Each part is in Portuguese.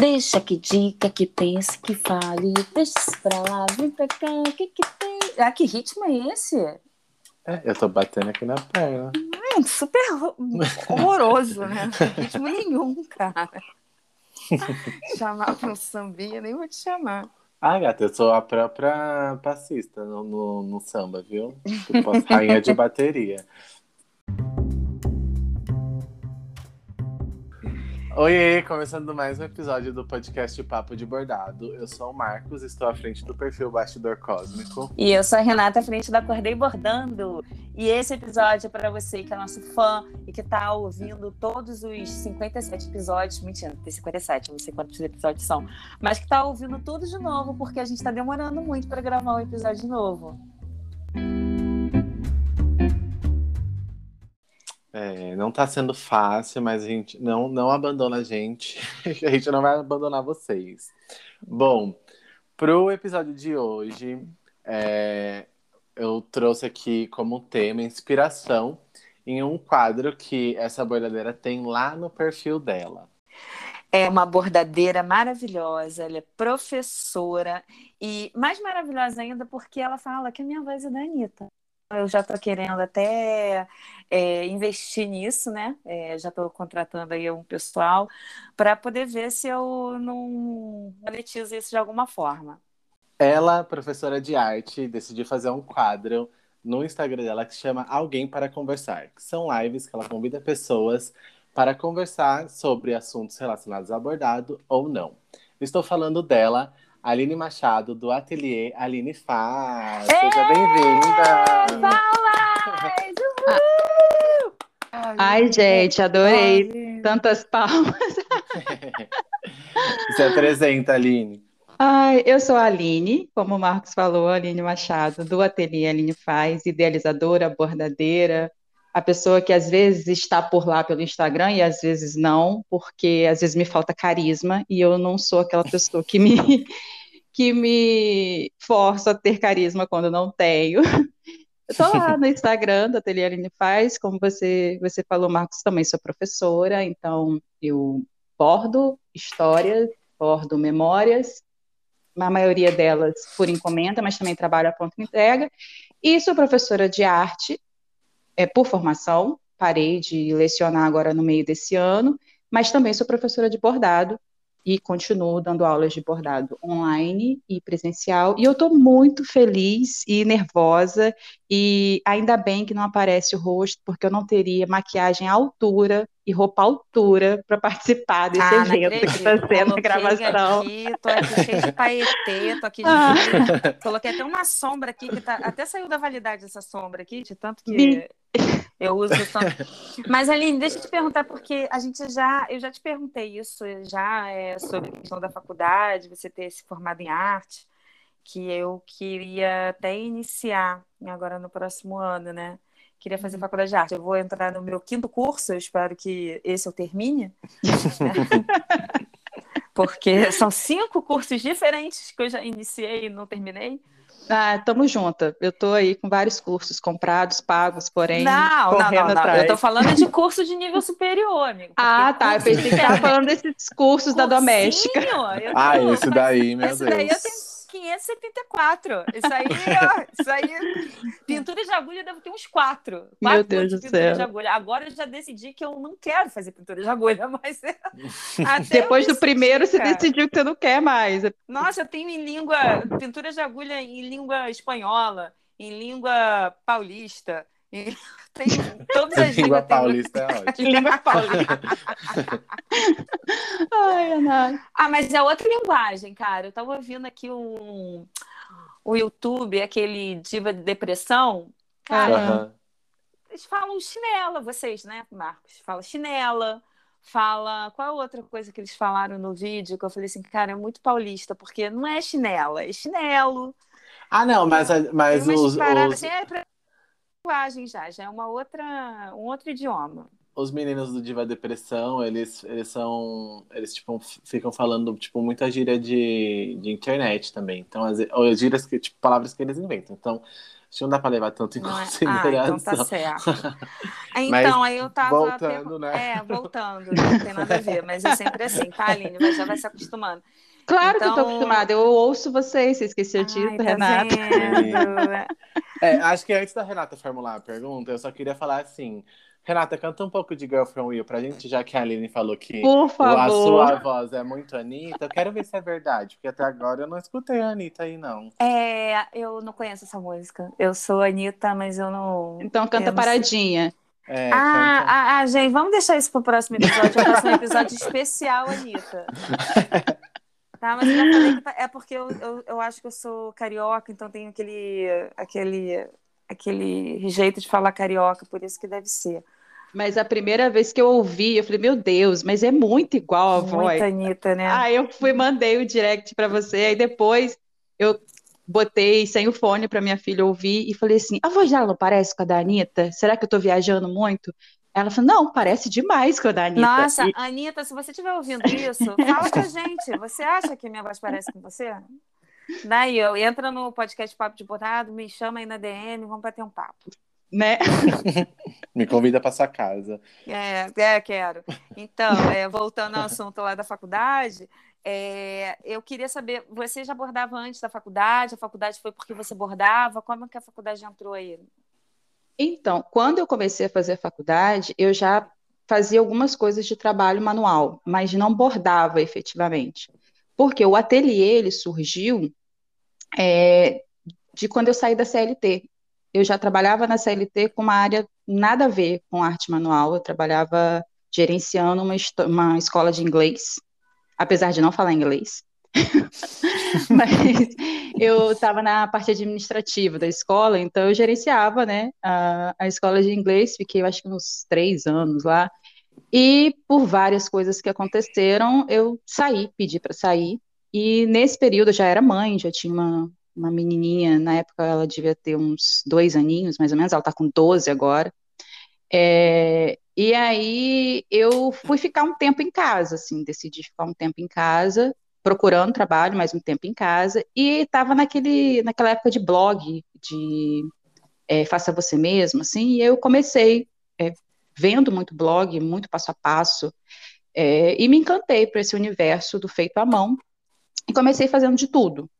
Deixa que diga, que pense, que fale. Deixa isso pra lá, vem pra cá, o que que tem? Ah, que ritmo é esse? É, eu tô batendo aqui na perna. É super horroroso, né? Não tem ritmo nenhum, cara. chamar pra um sambinha, nem vou te chamar. Ah, gata, eu sou a própria passista no, no, no samba, viu? Tipo, a rainha de bateria. Oi, começando mais um episódio do podcast Papo de Bordado. Eu sou o Marcos, estou à frente do perfil Bastidor Cósmico. E eu sou a Renata, à frente da Acordei Bordando. E esse episódio é para você que é nosso fã e que está ouvindo todos os 57 episódios. Mentira, tem 57, não sei quantos episódios são. Mas que está ouvindo tudo de novo, porque a gente está demorando muito para gravar um episódio novo. É, não tá sendo fácil, mas a gente não, não abandona a gente. a gente não vai abandonar vocês. Bom, pro episódio de hoje, é, eu trouxe aqui como tema inspiração em um quadro que essa bordadeira tem lá no perfil dela. É uma bordadeira maravilhosa, ela é professora e mais maravilhosa ainda porque ela fala que a minha voz é da Anitta. Eu já estou querendo até é, investir nisso, né? É, já estou contratando aí um pessoal para poder ver se eu não monetizo isso de alguma forma. Ela, professora de arte, decidiu fazer um quadro no Instagram dela que chama Alguém para Conversar, que são lives que ela convida pessoas para conversar sobre assuntos relacionados a bordado ou não. Estou falando dela, Aline Machado, do Ateliê Aline Faz. Seja bem-vinda! Palmas! Ai, gente, adorei. Tantas palmas. Se apresenta, Aline. Ai, eu sou a Aline, como o Marcos falou, Aline Machado, do Ateliê Aline Faz, idealizadora, bordadeira, a pessoa que às vezes está por lá pelo Instagram e às vezes não, porque às vezes me falta carisma e eu não sou aquela pessoa que me, que me força a ter carisma quando não tenho. Eu estou lá no Instagram do Ateliê Aline Faz, como você, você falou, Marcos, também sou professora, então eu bordo histórias, bordo memórias, a maioria delas por encomenda, mas também trabalho a ponto entrega, e sou professora de arte é, por formação, parei de lecionar agora no meio desse ano, mas também sou professora de bordado, e continuo dando aulas de bordado online e presencial. E eu estou muito feliz e nervosa, e ainda bem que não aparece o rosto, porque eu não teria maquiagem à altura e roupa altura para participar desse Ah, evento que está sendo a gravação. Aqui, tô aqui cheio de paetê, tô aqui de Ah. Coloquei até uma sombra aqui que tá. Até saiu da validade essa sombra aqui, de tanto que eu uso sombra. Mas, Aline, deixa eu te perguntar, porque a gente já. Eu já te perguntei isso já é, sobre a questão da faculdade, você ter se formado em arte, que eu queria até iniciar agora no próximo ano, né? Queria fazer faculdade de arte. Eu vou entrar no meu quinto curso, eu espero que esse eu termine. Porque são cinco cursos diferentes que eu já iniciei e não terminei. Ah, tamo junta. Eu tô aí com vários cursos comprados, pagos, porém Não, não, correndo não, não. atrás. Eu tô falando de curso de nível superior, amigo. Ah, tá. Eu pensei que tava falando desses cursos da Cursinho, doméstica. eu Ah, tô- esse daí, meu Esse Deus. daí eu tenho 574. Isso aí, ó, isso aí. Pintura de agulha deve ter uns quatro. Meu Quatro Deus de do pintura céu. de agulha. Agora eu já decidi que eu não quero fazer pintura de agulha, mas até Depois do primeiro, você decidiu que você não quer mais. Nossa, eu tenho em língua, pintura de agulha em língua espanhola, em língua paulista, em- tenho todas as Língua línguas. tenho- paulista é ótimo. Língua paulista. Ai, Ana. Ah, mas é outra linguagem, cara. Eu tava ouvindo aqui um, o YouTube, aquele Diva de Depressão. Cara. Aham. eles falam chinela, vocês, né, Marcos? Fala chinela, fala. Qual a outra coisa que eles falaram no vídeo? Que eu falei assim, cara, é muito paulista, porque não é chinela, é chinelo. Ah, não, mas, mas Tem os, os, assim, é pra linguagem já, já é uma outra, um outro idioma. os meninos do Diva Depressão, eles, eles são. Eles tipo, ficam falando tipo, muita gíria de, de internet também. Então, as, ou gírias que, tipo, palavras que eles inventam. Então, Acho que não dá pra levar tanto em Não é? consideração. Ah, então tá certo. Então, aí eu tava. voltando, né? É, voltando, não tem nada a ver, mas é sempre assim, tá, Aline? Mas já vai se acostumando. Claro que eu tô Então- acostumada. Eu ouço vocês, você esqueceu disso, tá Renata. É, acho que antes da Renata formular a pergunta, eu só queria falar assim. Renata, canta um pouco de Girl From Will pra gente, já que a Aline falou que Por a sua voz é muito Anitta. Eu quero ver se é verdade, porque até agora eu não escutei a Anitta aí, não. É, eu não conheço essa música. Eu sou Anitta, mas eu não. Então canta paradinha. É, Ah, canta. ah, ah, gente, vamos deixar isso pro próximo episódio. O próximo episódio especial, Anitta. Tá, mas eu já falei que tá- é porque eu, eu, eu acho que eu sou carioca, então tenho aquele, aquele, aquele jeito de falar carioca, por isso que deve ser. Mas a primeira vez que eu ouvi, eu falei, meu Deus, mas é muito igual a voz. Muita Anitta, né? Aí eu fui, mandei o direct pra você, aí depois eu botei sem o fone pra minha filha ouvir e falei assim: a voz dela não parece com a da Anitta? Será que eu tô viajando muito? Ela falou: não, parece demais com a da Anitta. Nossa, E- Anitta, se você estiver ouvindo isso, fala com a gente. Você acha que minha voz parece com você? Daí, eu entra no podcast Papo de Bordado, me chama aí na DM, vamos bater um papo. né? Me convida pra sua casa. É, é, quero. Então, é, voltando ao assunto lá da faculdade, é, eu queria saber, você já bordava antes da faculdade? A faculdade foi porque você bordava? Como é que a faculdade entrou aí? Então, quando eu comecei a fazer a faculdade, eu já fazia algumas coisas de trabalho manual, mas não bordava efetivamente. Porque o ateliê ele surgiu é, de quando eu saí da CLT. Eu já trabalhava na CLT com uma área nada a ver com arte manual, eu trabalhava gerenciando uma, uma escola de inglês, apesar de não falar inglês. Mas eu estava na parte administrativa da escola, então eu gerenciava, né, a, a escola de inglês, fiquei, acho que uns três anos lá, e por várias coisas que aconteceram, eu saí, pedi para sair, e nesse período eu já era mãe, já tinha uma, uma menininha, na época ela devia ter uns dois aninhos, mais ou menos, ela está com 12 agora, é, e aí eu fui ficar um tempo em casa, assim, decidi ficar um tempo em casa, procurando trabalho, mais um tempo em casa, e estava naquele, naquela época de blog, de é, faça você mesmo, assim, e eu comecei é, vendo muito blog, muito passo a passo, é, e me encantei por esse universo do feito à mão, e comecei fazendo de tudo,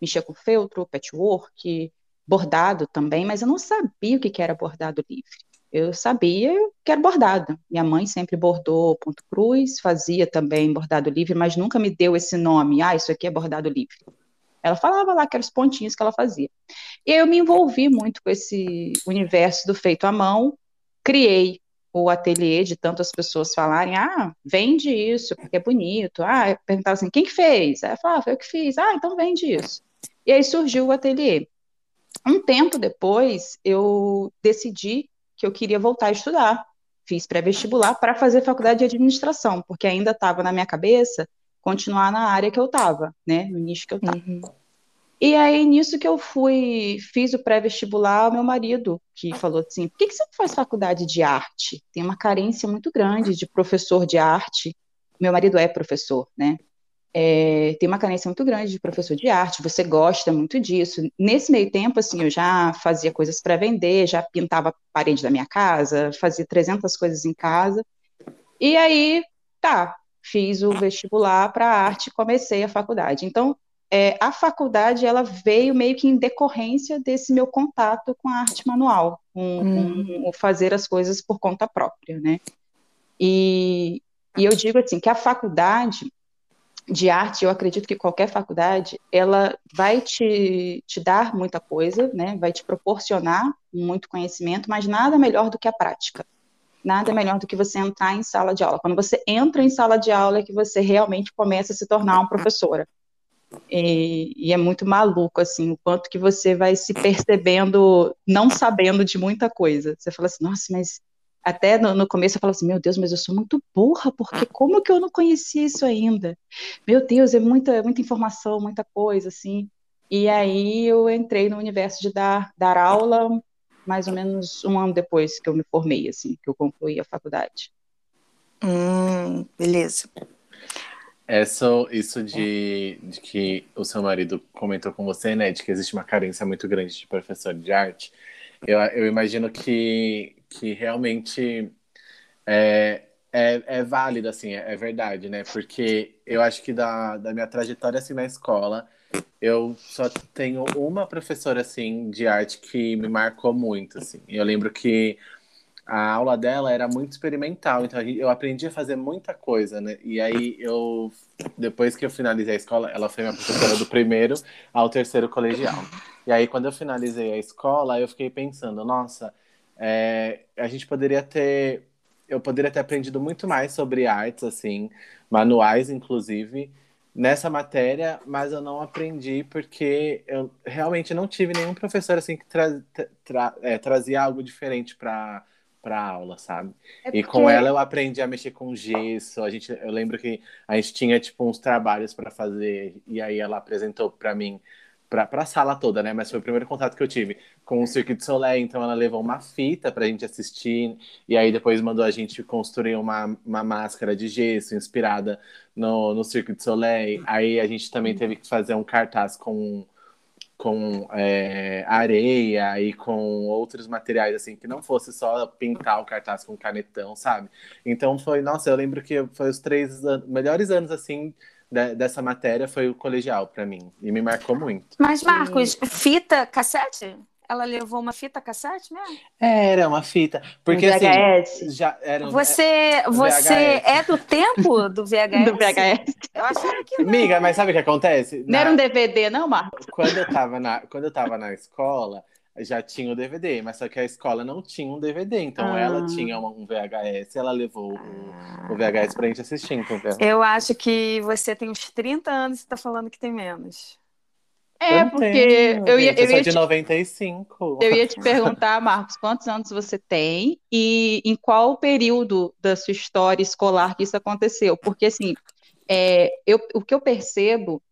mexia com feltro, patchwork, bordado também, mas eu não sabia o que era bordado livre. Eu sabia que era bordado. Minha mãe sempre bordou ponto cruz, fazia também bordado livre, mas nunca me deu esse nome. Ah, isso aqui é bordado livre. Ela falava lá que eram os pontinhos que ela fazia. E eu me envolvi muito com esse universo do feito à mão, criei o ateliê de tantas pessoas falarem, ah, vende isso, porque é bonito. Ah, eu perguntava assim, quem que fez? Aí falava, ah, foi eu que fiz. Ah, então vende isso. E aí surgiu o ateliê. Um tempo depois, eu decidi que eu queria voltar a estudar. Fiz pré-vestibular para fazer faculdade de administração, porque ainda estava na minha cabeça continuar na área que eu estava, né, no nicho que eu estava. Uhum. E aí, nisso que eu fui, fiz o pré-vestibular, meu marido, que falou assim, por que, que você não faz faculdade de arte? Tem uma carência muito grande de professor de arte. Meu marido é professor, né? É, tem uma carência muito grande de professor de arte, você gosta muito disso. Nesse meio tempo, assim, eu já fazia coisas para vender, já pintava a parede da minha casa, fazia 300 coisas em casa. E aí, tá, fiz o vestibular para arte e comecei a faculdade. Então, é, a faculdade, ela veio meio que em decorrência desse meu contato com a arte manual, com, Hum. com o fazer as coisas por conta própria, né? E, e eu digo assim, que a faculdade de arte, eu acredito que qualquer faculdade, ela vai te, te dar muita coisa, né? Vai te proporcionar muito conhecimento, mas nada melhor do que a prática. Nada melhor do que você entrar em sala de aula. Quando você entra em sala de aula é que você realmente começa a se tornar uma professora. E, e é muito maluco, assim, o quanto que você vai se percebendo não sabendo de muita coisa. Você fala assim, nossa, mas até no, no começo eu falo assim, meu Deus, mas eu sou muito burra, porque como que eu não conhecia isso ainda? Meu Deus, é muita, muita informação, muita coisa, assim. E aí eu entrei no universo de dar, dar aula mais ou menos um ano depois que eu me formei, assim, que eu concluí a faculdade. Hum, beleza. Essa, isso de, de que o seu marido comentou com você, né, de que existe uma carência muito grande de professor de arte, eu, eu imagino que, que realmente é, é, é válido, assim, é, é verdade, né? Porque eu acho que da, da minha trajetória, assim, na escola, eu só tenho uma professora, assim, de arte que me marcou muito, assim. Eu lembro que a aula dela era muito experimental, então eu aprendi a fazer muita coisa, né? E aí eu, depois que eu finalizei a escola, ela foi minha professora do primeiro ao terceiro colegial. E aí quando eu finalizei a escola, eu fiquei pensando, nossa, é, a gente poderia ter, eu poderia ter aprendido muito mais sobre artes, assim, manuais, inclusive, nessa matéria, mas eu não aprendi porque eu realmente não tive nenhum professor assim que tra tra é, trazia algo diferente para para aula, sabe? É porque... E com ela eu aprendi a mexer com gesso. A gente, eu lembro que a gente tinha tipo uns trabalhos para fazer e aí ela apresentou para mim para a sala toda, né? Mas foi o primeiro contato que eu tive com o Cirque du Soleil. Então ela levou uma fita para a gente assistir e aí depois mandou a gente construir uma, uma máscara de gesso inspirada no, no Cirque du Soleil. Aí a gente também teve que fazer um cartaz com com é, areia e com outros materiais, assim, que não fosse só pintar o cartaz com canetão, sabe? Então foi, nossa, eu lembro que foi os três an melhores anos, assim, de dessa matéria foi o colegial para mim, e me marcou muito. Mas, Marcos, e... fita cassete? Ela levou uma fita cassete mesmo? Era uma fita. Porque um assim. Já era um, você você é do tempo do VHS? do VHS. Eu achava que não. Amiga, mas sabe o que acontece? Não na... era um DVD, não, Marcos? Quando eu tava na, quando eu tava na escola, já tinha o DVD, mas só que a escola não tinha um DVD, então ah. ela tinha um VHS, ela levou o, o VHS pra gente assistir, entendeu? Eu acho que você tem uns 30 anos e tá falando que tem menos. É, eu porque tenho, eu ia, eu, eu ia de te, 95. Eu ia te perguntar, Marcos, quantos anos você tem e em qual período da sua história escolar que isso aconteceu? Porque, assim, é, eu, o que eu percebo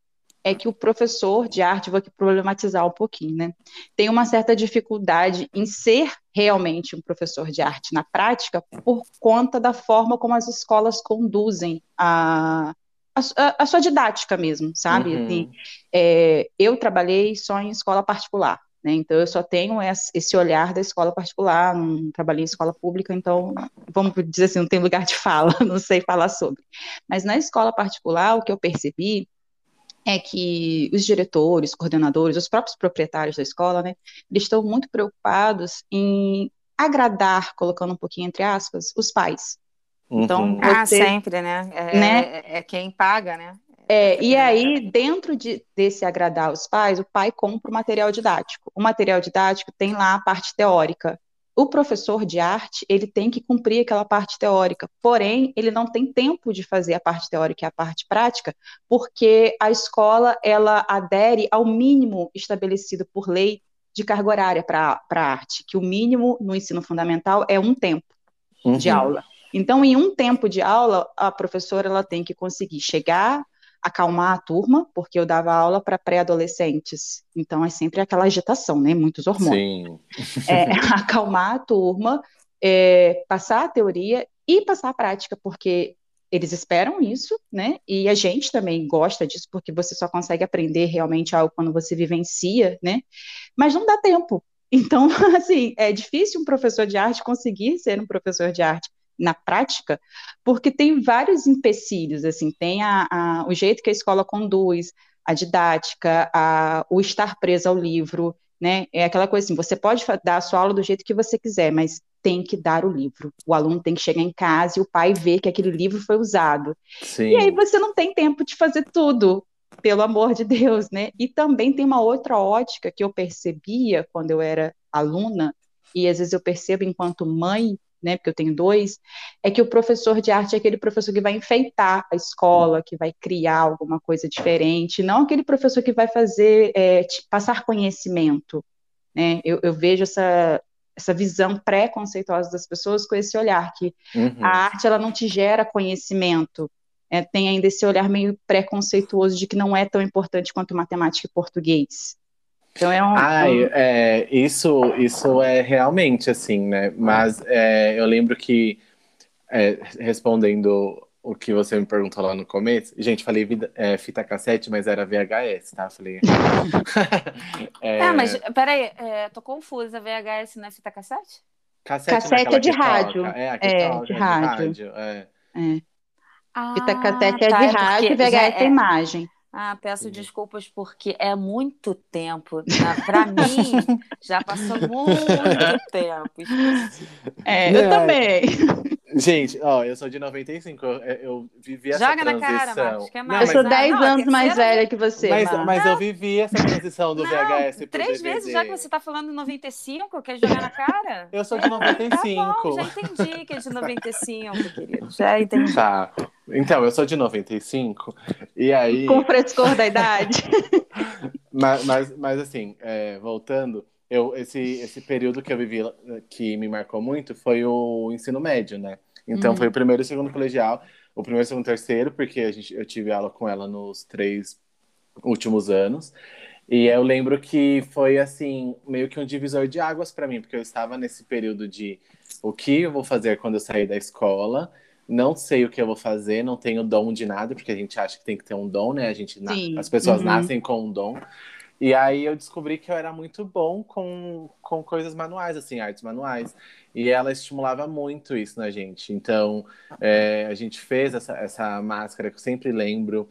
é que o professor de arte, vou aqui problematizar um pouquinho, né? Tem uma certa dificuldade em ser realmente um professor de arte na prática por conta da forma como as escolas conduzem a, a, a sua didática mesmo, sabe? Uhum. Assim, é, eu trabalhei só em escola particular, né? Então eu só tenho esse olhar da escola particular, não trabalhei em escola pública, então vamos dizer assim, não tem lugar de fala, não sei falar sobre. Mas na escola particular, o que eu percebi é que os diretores, coordenadores, os próprios proprietários da escola, né, eles estão muito preocupados em agradar, colocando um pouquinho entre aspas, os pais. Então, uhum. Ah, você, ah, sempre, né? É, né? É, é, quem paga, né? É, e aí, dentro de, desse agradar os pais, o pai compra o material didático. O material didático tem lá a parte teórica. O professor de arte, ele tem que cumprir aquela parte teórica, porém, ele não tem tempo de fazer a parte teórica e a parte prática, porque a escola, ela adere ao mínimo estabelecido por lei de carga horária para a arte, que o mínimo no ensino fundamental é um tempo uhum. de aula. Então, em um tempo de aula, a professora ela tem que conseguir chegar, acalmar a turma, porque eu dava aula para pré-adolescentes, então é sempre aquela agitação, né? Muitos hormônios. Sim. É, acalmar a turma, é, passar a teoria e passar a prática, porque eles esperam isso, né? E a gente também gosta disso, porque você só consegue aprender realmente algo quando você vivencia, né? Mas não dá tempo. Então, assim, é difícil um professor de arte conseguir ser um professor de arte na prática, porque tem vários empecilhos, assim, tem a, a, o jeito que a escola conduz, a didática, a, o estar preso ao livro, né? É aquela coisa assim, você pode dar a sua aula do jeito que você quiser, mas tem que dar o livro. O aluno tem que chegar em casa e o pai ver que aquele livro foi usado. Sim. E aí você não tem tempo de fazer tudo, pelo amor de Deus, né? E também tem uma outra ótica que eu percebia quando eu era aluna, e às vezes eu percebo enquanto mãe né, porque eu tenho dois, é que o professor de arte é aquele professor que vai enfeitar a escola, que vai criar alguma coisa diferente, não aquele professor que vai fazer, é, passar conhecimento, né, eu, eu vejo essa, essa visão pré-conceituosa das pessoas com esse olhar, que uhum. a arte, ela não te gera conhecimento, é, tem ainda esse olhar meio preconceituoso de que não é tão importante quanto matemática e português, então é um. Ah, é, isso, isso é realmente assim, né? Mas é, eu lembro que, é, respondendo o que você me perguntou lá no começo. Gente, falei vida, é, fita cassete, mas era VHS, tá? Falei. é... é, mas peraí, é, tô confusa. VHS não é fita cassete? Cassete, cassete é de rádio. É, é, toca, de, é rádio. de rádio. É. é. Ah, fita cassete é tá, de rádio, VHS é, é imagem. Ah, peço desculpas porque é muito tempo. Para mim, já passou muito tempo. É, eu também. Gente, ó, eu sou de 95, eu, eu vivi essa Joga transição. na cara, Marcos, que é mais. Eu sou 10 não, anos mais velha que você, Mas, mas eu vivi essa transição do não, VHS pro Três DVD. vezes já que você tá falando 95, quer jogar na cara? Eu sou de 95. Tá bom, já entendi que é de 95, querido. Já entendi. Tá. Então, eu sou de 95, e aí... Com frescor da idade. mas, mas, mas, assim, é, voltando, eu, esse, esse período que eu vivi, que me marcou muito, foi o ensino médio, né? Então, uhum. foi o primeiro e o segundo colegial. O primeiro, segundo terceiro, porque a gente, eu tive aula com ela nos três últimos anos. E eu lembro que foi, assim, meio que um divisor de águas para mim, porque eu estava nesse período de o que eu vou fazer quando eu sair da escola não sei o que eu vou fazer, não tenho dom de nada, porque a gente acha que tem que ter um dom, né? A gente as pessoas uhum. nascem com um dom. E aí eu descobri que eu era muito bom com, com coisas manuais, assim, artes manuais. E ela estimulava muito isso na gente. Então, é, a gente fez essa, essa máscara que eu sempre lembro,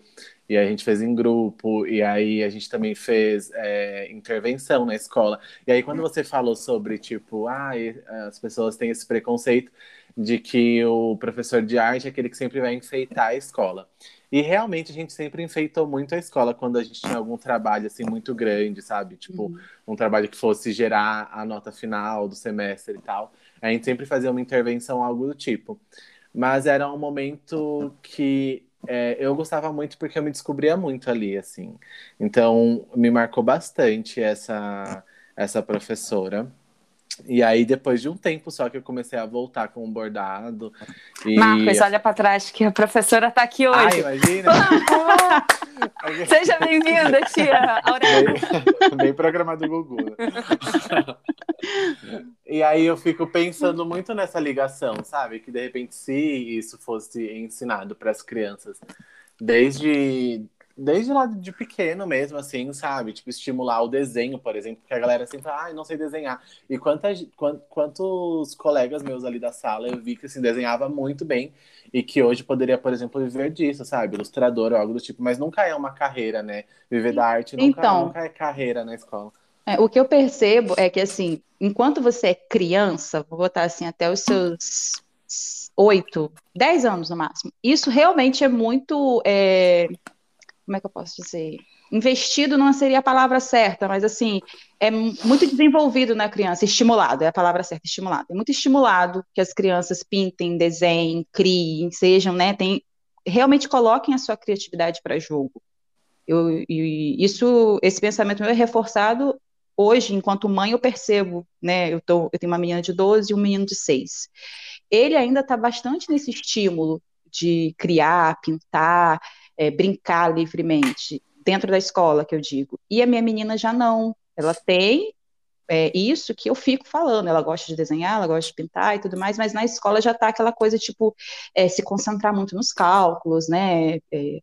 e a gente fez em grupo, e aí a gente também fez é, intervenção na escola. E aí, quando você falou sobre, tipo, ah, as pessoas têm esse preconceito, de que o professor de arte é aquele que sempre vai enfeitar a escola. E realmente a gente sempre enfeitou muito a escola quando a gente tinha algum trabalho assim muito grande, sabe? Tipo, uhum. um trabalho que fosse gerar a nota final do semestre e tal. A gente sempre fazia uma intervenção, algo do tipo. Mas era um momento que é, eu gostava muito porque eu me descobria muito ali, assim. Então, me marcou bastante essa, essa professora. E aí, depois de um tempo só que eu comecei a voltar com o bordado. E... Marcos, olha para trás que a professora está aqui hoje. Ai, imagina! Seja bem-vinda, tia Aurélia. Bem, bem programado Gugu. Né? e aí eu fico pensando muito nessa ligação, sabe? Que de repente, se isso fosse ensinado para as crianças desde desde lá de pequeno mesmo, assim, sabe? Tipo, estimular o desenho, por exemplo, porque a galera sempre fala, ai, ah, não sei desenhar. E quantas, quantos colegas meus ali da sala eu vi que, assim, desenhava muito bem e que hoje poderia, por exemplo, viver disso, sabe? Ilustrador ou algo do tipo, mas nunca é uma carreira, né? Viver da arte nunca, então, nunca é carreira na escola. É, o que eu percebo é que, assim, enquanto você é criança, vou botar assim, até os seus oito, dez anos no máximo, isso realmente é muito... É como é que eu posso dizer? Investido não seria a palavra certa, mas assim, é muito desenvolvido na criança, estimulado, é a palavra certa, estimulado. É muito estimulado que as crianças pintem, desenhem, criem, sejam, né, tem, realmente coloquem a sua criatividade para jogo. Eu, isso, esse pensamento meu é reforçado hoje, enquanto mãe, eu percebo, né, eu, tô, eu tenho uma menina de 12 e um menino de 6. Ele ainda está bastante nesse estímulo de criar, pintar, é, brincar livremente, dentro da escola, que eu digo. E a minha menina já não. Ela tem é, isso que eu fico falando. Ela gosta de desenhar, ela gosta de pintar e tudo mais, mas na escola já está aquela coisa, tipo, é, se concentrar muito nos cálculos, né? É,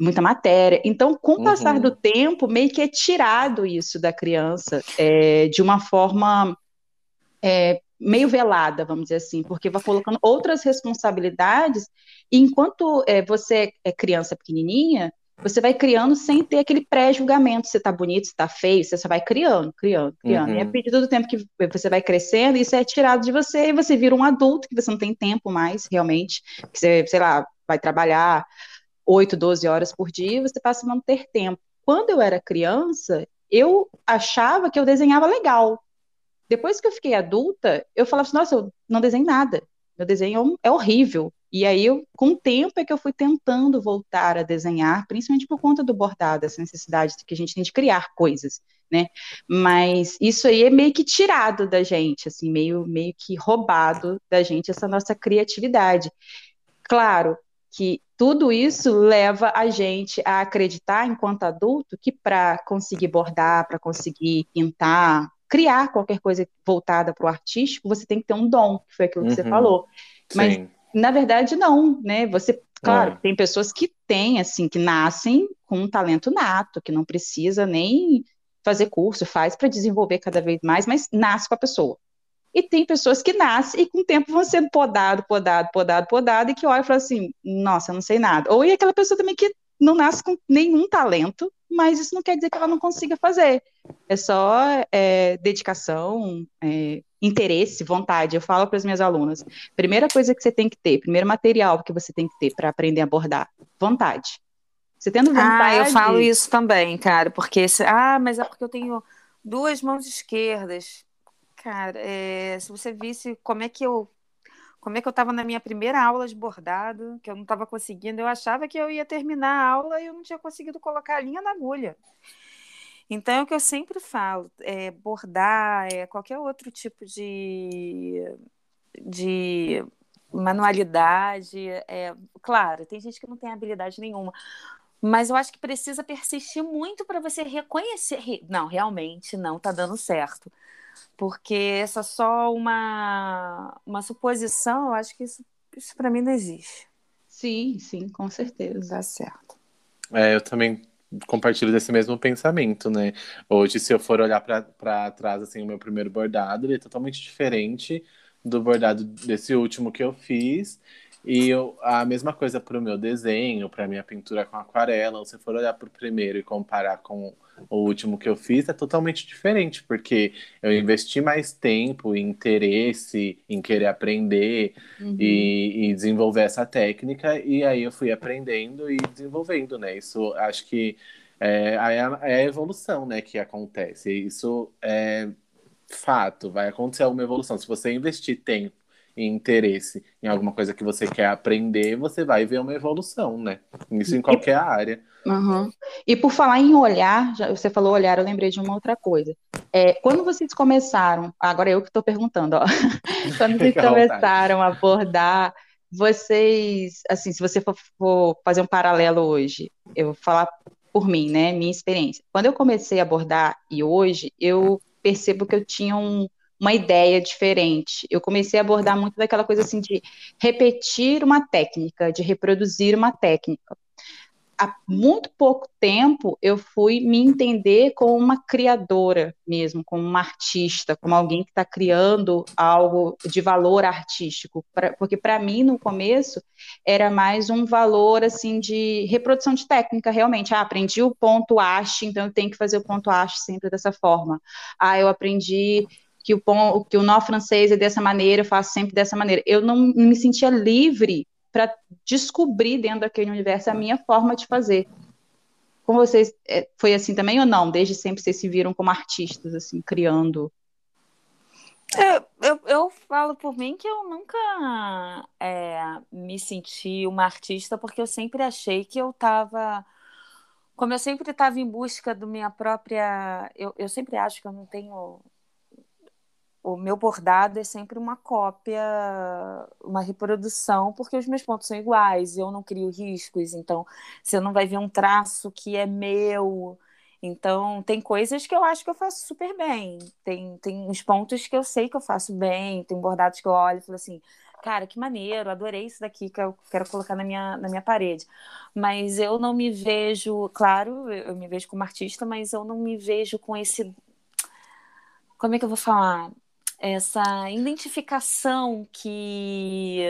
muita matéria. Então, com o passar uhum. do tempo, meio que é tirado isso da criança é, de uma forma é, meio velada, vamos dizer assim, porque vai colocando outras responsabilidades, e enquanto é, você é criança pequenininha, você vai criando sem ter aquele pré-julgamento, se tá bonito, se tá feio, você só vai criando, criando, criando. Uhum. E a partir do tempo que você vai crescendo, isso é tirado de você, e você vira um adulto, que você não tem tempo mais, realmente, que você, sei lá, vai trabalhar 8, 12 horas por dia, você passa a não ter tempo. Quando eu era criança, eu achava que eu desenhava legal, depois que eu fiquei adulta, eu falava assim, nossa, eu não desenho nada. Meu desenho é horrível. E aí, eu, com o tempo, é que eu fui tentando voltar a desenhar, principalmente por conta do bordado, essa necessidade que a gente tem de criar coisas, né? Mas isso aí é meio que tirado da gente, assim, meio, meio que roubado da gente, essa nossa criatividade. Claro que tudo isso leva a gente a acreditar, enquanto adulto, que para conseguir bordar, para conseguir pintar, criar qualquer coisa voltada para o artístico, você tem que ter um dom, que foi aquilo que uhum. você falou. Mas, Sim. na verdade, não, né? Você Claro, É. tem pessoas que têm, assim, que nascem com um talento nato, que não precisa nem fazer curso, faz para desenvolver cada vez mais, mas nasce com a pessoa. E tem pessoas que nascem e com o tempo vão sendo podado, podado, podado, podado, e que olha e fala assim, nossa, eu não sei nada. Ou e aquela pessoa também que não nasce com nenhum talento, mas isso não quer dizer que ela não consiga fazer. É só é, dedicação, é, interesse, vontade. Eu falo para as minhas alunas, primeira coisa que você tem que ter, primeiro material que você tem que ter para aprender a abordar, vontade. Você tendo vontade... Ah, eu falo isso também, cara, porque se- ah, mas é porque eu tenho duas mãos esquerdas. Cara, é, se você visse como é que eu como é que eu estava na minha primeira aula de bordado, que eu não estava conseguindo, eu achava que eu ia terminar a aula e eu não tinha conseguido colocar a linha na agulha. Então, é o que eu sempre falo, é bordar, é qualquer outro tipo de, de manualidade, é, claro, tem gente que não tem habilidade nenhuma, mas eu acho que precisa persistir muito para você reconhecer, re- não, realmente não está dando certo. Porque essa é só uma, uma suposição, eu acho que isso, isso para mim não existe. Sim, sim, com certeza. dá certo. É, eu também compartilho desse mesmo pensamento, né? Hoje, se eu for olhar para trás, assim, o meu primeiro bordado, ele é totalmente diferente do bordado desse último que eu fiz. E eu- a mesma coisa para o meu desenho, para minha pintura com aquarela. Se for olhar para o primeiro e comparar com o último que eu fiz, é totalmente diferente, porque eu investi mais tempo interesse em querer aprender Uhum. e, e desenvolver essa técnica, e aí eu fui aprendendo e desenvolvendo, né? Isso acho que é, é a é a evolução, né, que acontece. Isso é fato, vai acontecer alguma evolução. Se você investir tempo e interesse em alguma coisa que você quer aprender, você vai ver uma evolução, né? Isso em qualquer área. Uhum. E por falar em olhar, já- você falou olhar, eu lembrei de uma outra coisa. É, quando vocês começaram, agora eu que estou perguntando, ó, quando vocês começaram a abordar, vocês, assim, se você for, for fazer um paralelo hoje, eu vou falar por mim, né, minha experiência. Quando eu comecei a abordar e hoje, eu percebo que eu tinha um- uma ideia diferente. Eu comecei a abordar muito daquela coisa assim de repetir uma técnica, de reproduzir uma técnica há muito pouco tempo eu fui me entender como uma criadora mesmo, como uma artista, como alguém que está criando algo de valor artístico. Pra- porque para mim, no começo, era mais um valor assim de reprodução de técnica, realmente. Ah, aprendi o ponto haste, então eu tenho que fazer o ponto haste sempre dessa forma. Ah, eu aprendi que o, que o nó francês é dessa maneira, eu faço sempre dessa maneira. Eu não, não me sentia livre para descobrir dentro daquele universo a minha forma de fazer. Com vocês, é, foi assim também ou não? Desde sempre vocês se viram como artistas, assim, criando. Eu, eu, eu falo por mim que eu nunca é, me senti uma artista, porque eu sempre achei que eu estava. Como eu sempre estava em busca da minha própria. Eu, eu sempre acho que eu não tenho. O meu bordado é sempre uma cópia, uma reprodução, porque os meus pontos são iguais, eu não crio riscos, então você não vai ver um traço que é meu. Então, tem coisas que eu acho que eu faço super bem. Tem, tem uns pontos que eu sei que eu faço bem. Tem bordados que eu olho e falo assim, cara, que maneiro, adorei isso daqui que eu quero colocar na minha, na minha parede. Mas eu não me vejo, claro, eu me vejo como artista, mas eu não me vejo com esse. Como é que eu vou falar? Essa identificação que.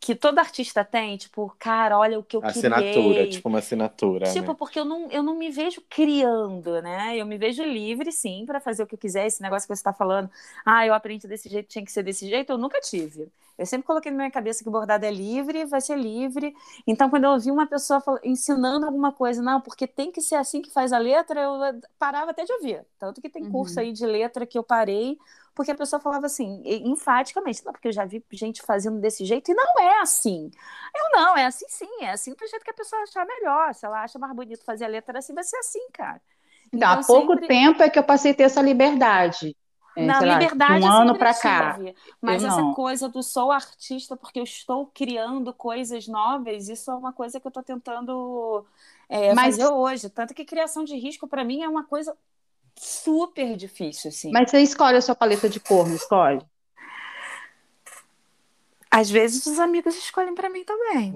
Que todo artista tem, tipo, cara, olha o que eu Assinatura, criei. tipo uma assinatura, Tipo, né? porque eu não, eu não me vejo criando, né? Eu me vejo livre, sim, para fazer o que eu quiser. Esse negócio que você está falando, ah, eu aprendi desse jeito, tinha que ser desse jeito, eu nunca tive. Eu sempre coloquei na minha cabeça que bordado é livre, vai ser livre. Então, quando eu ouvi uma pessoa ensinando alguma coisa, não, porque tem que ser assim que faz a letra, eu parava até de ouvir. Tanto que tem Uhum. curso aí de letra que eu parei, porque a pessoa falava assim, enfaticamente, não, porque eu já vi gente fazendo desse jeito e não é assim. Eu não, é assim sim, é assim do jeito que a pessoa achar melhor. Se ela acha mais bonito fazer a letra assim, vai ser assim, cara. Então, há pouco sempre- tempo é que eu passei a ter essa liberdade. É, Na sei lá, liberdade de um eu ano para cá. Mas Eu essa não. coisa do sou artista porque eu estou criando coisas novas, isso é uma coisa que eu estou tentando é, Mas- fazer hoje. Tanto que criação de risco, para mim, é uma coisa super difícil, assim. Mas você escolhe a sua paleta de cor, não escolhe? Às vezes os amigos escolhem para mim também.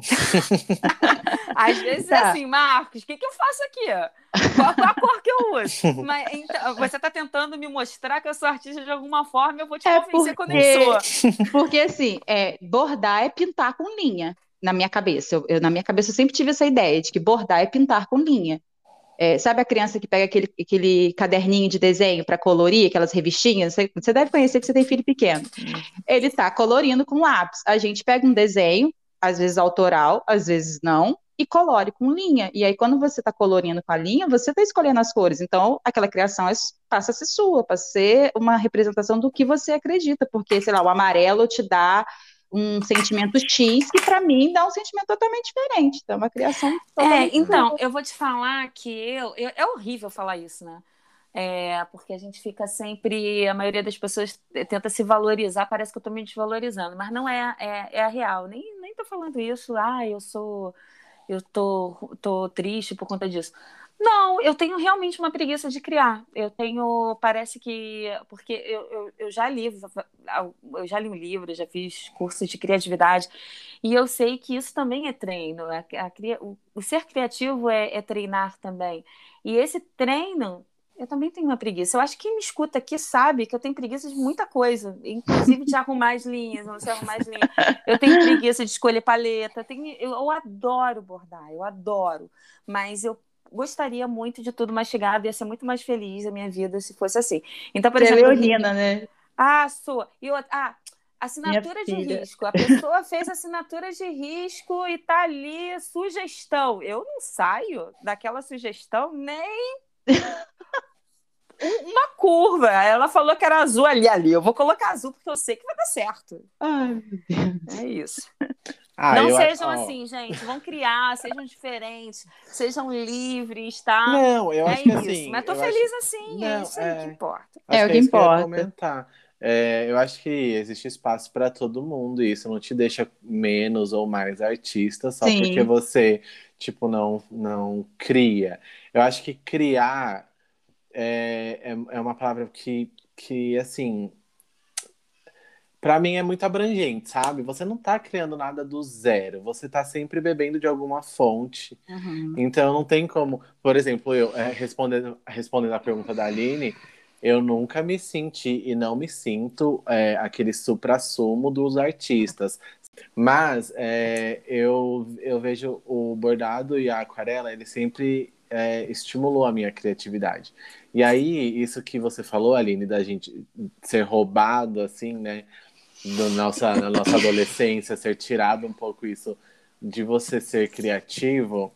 Às vezes é tá. é assim, Marcos, o que, que eu faço aqui? Qual, qual a cor que eu uso? Mas, então, você está tentando me mostrar que eu sou artista de alguma forma, eu vou te é convencer porque... quando eu sou. Porque assim, é, bordar é pintar com linha na minha cabeça. Eu, eu, na minha cabeça eu sempre tive essa ideia de que bordar é pintar com linha. É, sabe a criança que pega aquele, aquele caderninho de desenho para colorir, aquelas revistinhas? Você, você, deve conhecer que você tem filho pequeno. Ele está colorindo com lápis. A gente pega um desenho, às vezes autoral, às vezes não, e colore com linha. E aí, quando você está colorindo com a linha, você está escolhendo as cores. Então, aquela criação é, passa a ser sua, passa a ser uma representação do que você acredita, porque, sei lá, o amarelo te dá um sentimento X que para mim dá um sentimento totalmente diferente. Então, é uma criação É, então, eu vou te falar que eu, eu, é horrível falar isso, né? É, porque a gente fica sempre, a maioria das pessoas tenta se valorizar, parece que eu estou me desvalorizando, mas não é, é, é a real. Nem, nem tô falando isso, ah, eu sou, eu tô, tô triste por conta disso. Não, eu tenho realmente uma preguiça de criar. Eu tenho, parece que, porque eu, eu, eu já li, eu já li um livro, já fiz curso de criatividade, e eu sei que isso também é treino. A, a, o, o, ser criativo é, é treinar também. E esse treino eu também tenho uma preguiça. Eu acho que quem me escuta aqui sabe que eu tenho preguiça de muita coisa, inclusive de arrumar as linhas, não sei arrumar as linhas. Eu tenho preguiça de escolher paleta. Tenho, eu, eu, adoro bordar, eu adoro. Mas eu gostaria muito de tudo mastigado, ia ser muito mais feliz a minha vida se fosse assim. Então, por Você exemplo. É leonina, né? Ah, sou. E outra, ah, assinatura de risco. A pessoa fez assinatura de risco e tá ali sugestão. Eu não saio daquela sugestão nem uma curva. Ela falou que era azul ali, ali. Eu vou colocar azul porque eu sei que vai dar certo. Ai, meu Deus. É isso. Ah, não sejam assim, gente. Vão criar, sejam diferentes, sejam livres, tá? Não, eu é acho que isso. assim. Mas tô feliz acho... assim, é não, é isso aí é... que importa. Acho é o que, que é importa. comentar. É, eu acho que existe espaço para todo mundo e isso não te deixa menos ou mais artista só Sim. porque você, tipo, não, não cria. Eu acho que criar é, é, é uma palavra que, que assim, para mim é muito abrangente, sabe? Você não tá criando nada do zero, você tá sempre bebendo de alguma fonte. Uhum. Então não tem como, por exemplo, eu é, respondendo, respondendo a pergunta da Aline, eu nunca me senti e não me sinto é, aquele supra-sumo dos artistas. Mas é, eu, eu vejo o bordado e a aquarela, ele sempre é, estimulou a minha criatividade. E aí, isso que você falou, Aline, da gente ser roubado, assim, né? Do nossa, na nossa adolescência, ser tirado um pouco isso de você ser criativo,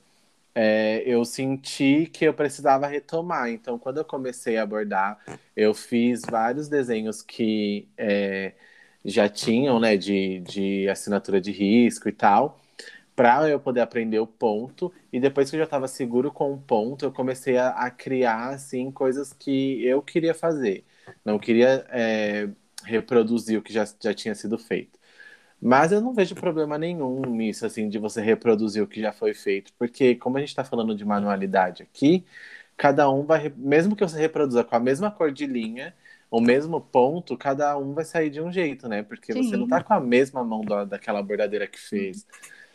é, eu senti que eu precisava retomar. Então, quando eu comecei a abordar, eu fiz vários desenhos que é, já tinham, né, de, de assinatura de risco e tal, para eu poder aprender o ponto. E depois que eu já estava seguro com o ponto, eu comecei a, a, criar, assim, coisas que eu queria fazer. Não queria é, reproduzir o que já, já tinha sido feito. Mas eu não vejo problema nenhum nisso, assim, de você reproduzir o que já foi feito, porque como a gente está falando de manualidade aqui, cada um vai, mesmo que você reproduza com a mesma cor de linha, o mesmo ponto, cada um vai sair de um jeito, né? Porque Sim. você não tá com a mesma mão da, daquela bordadeira que fez.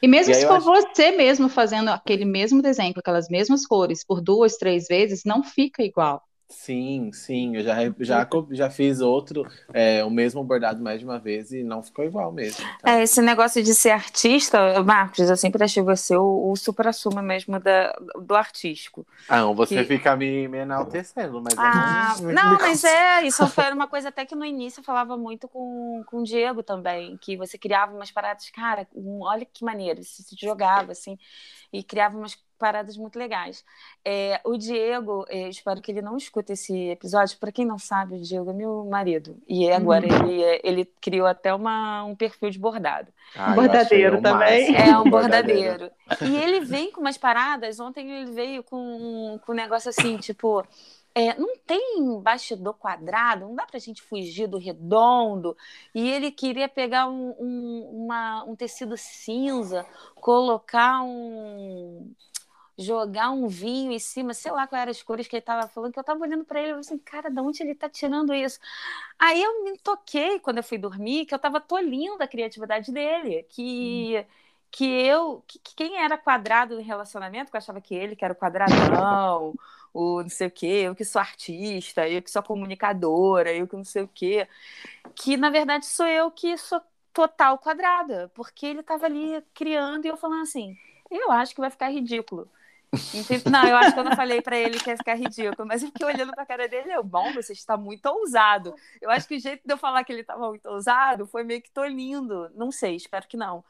E mesmo e se for acho... você mesmo fazendo aquele mesmo desenho, com aquelas mesmas cores, por duas, três vezes, não fica igual. Sim, sim, eu já, já, já fiz outro, é, o mesmo bordado mais de uma vez e não ficou igual mesmo. Tá? É, esse negócio de ser artista, Marcos, eu sempre achei você o, o supra-sumo mesmo da, do artístico. Ah, não, você que... fica me, me enaltecendo, mas... Ah, não, não mas é, isso foi uma coisa até que no início eu falava muito com, com o Diego também, que você criava umas paradas, cara, olha que maneiro, você se jogava assim, e criava umas paradas muito legais. É, o Diego, é, espero que ele não escute esse episódio. Para quem não sabe, o Diego é meu marido. E agora uhum. ele, é, ele criou até uma, um perfil de bordado. Ah, bordadeiro também. É, um bordadeiro. e ele vem com umas paradas. Ontem ele veio com, com um negócio assim, tipo. É, não tem bastidor quadrado, não dá para a gente fugir do redondo. E ele queria pegar um, um, uma, um tecido cinza, colocar um, jogar um vinho em cima, sei lá qual era as cores que ele estava falando, que eu estava olhando para ele e falei assim, cara, de onde ele está tirando isso? Aí eu me toquei quando eu fui dormir que eu estava tolindo a criatividade dele, que hum. que eu, que, que, quem era quadrado no relacionamento, que eu achava que ele que era o quadradão, o não sei o quê, eu que sou artista, eu que sou comunicadora, eu que não sei o quê, que na verdade sou eu que sou total quadrada, porque ele estava ali criando e eu falando assim, eu acho que vai ficar ridículo. Não, eu acho que eu não falei para ele que ia ficar ridículo, mas eu fiquei olhando para a cara dele, eu, bom, você está muito ousado. Eu acho que o jeito de eu falar que ele estava muito ousado foi meio que tô lindo, não sei, espero que não.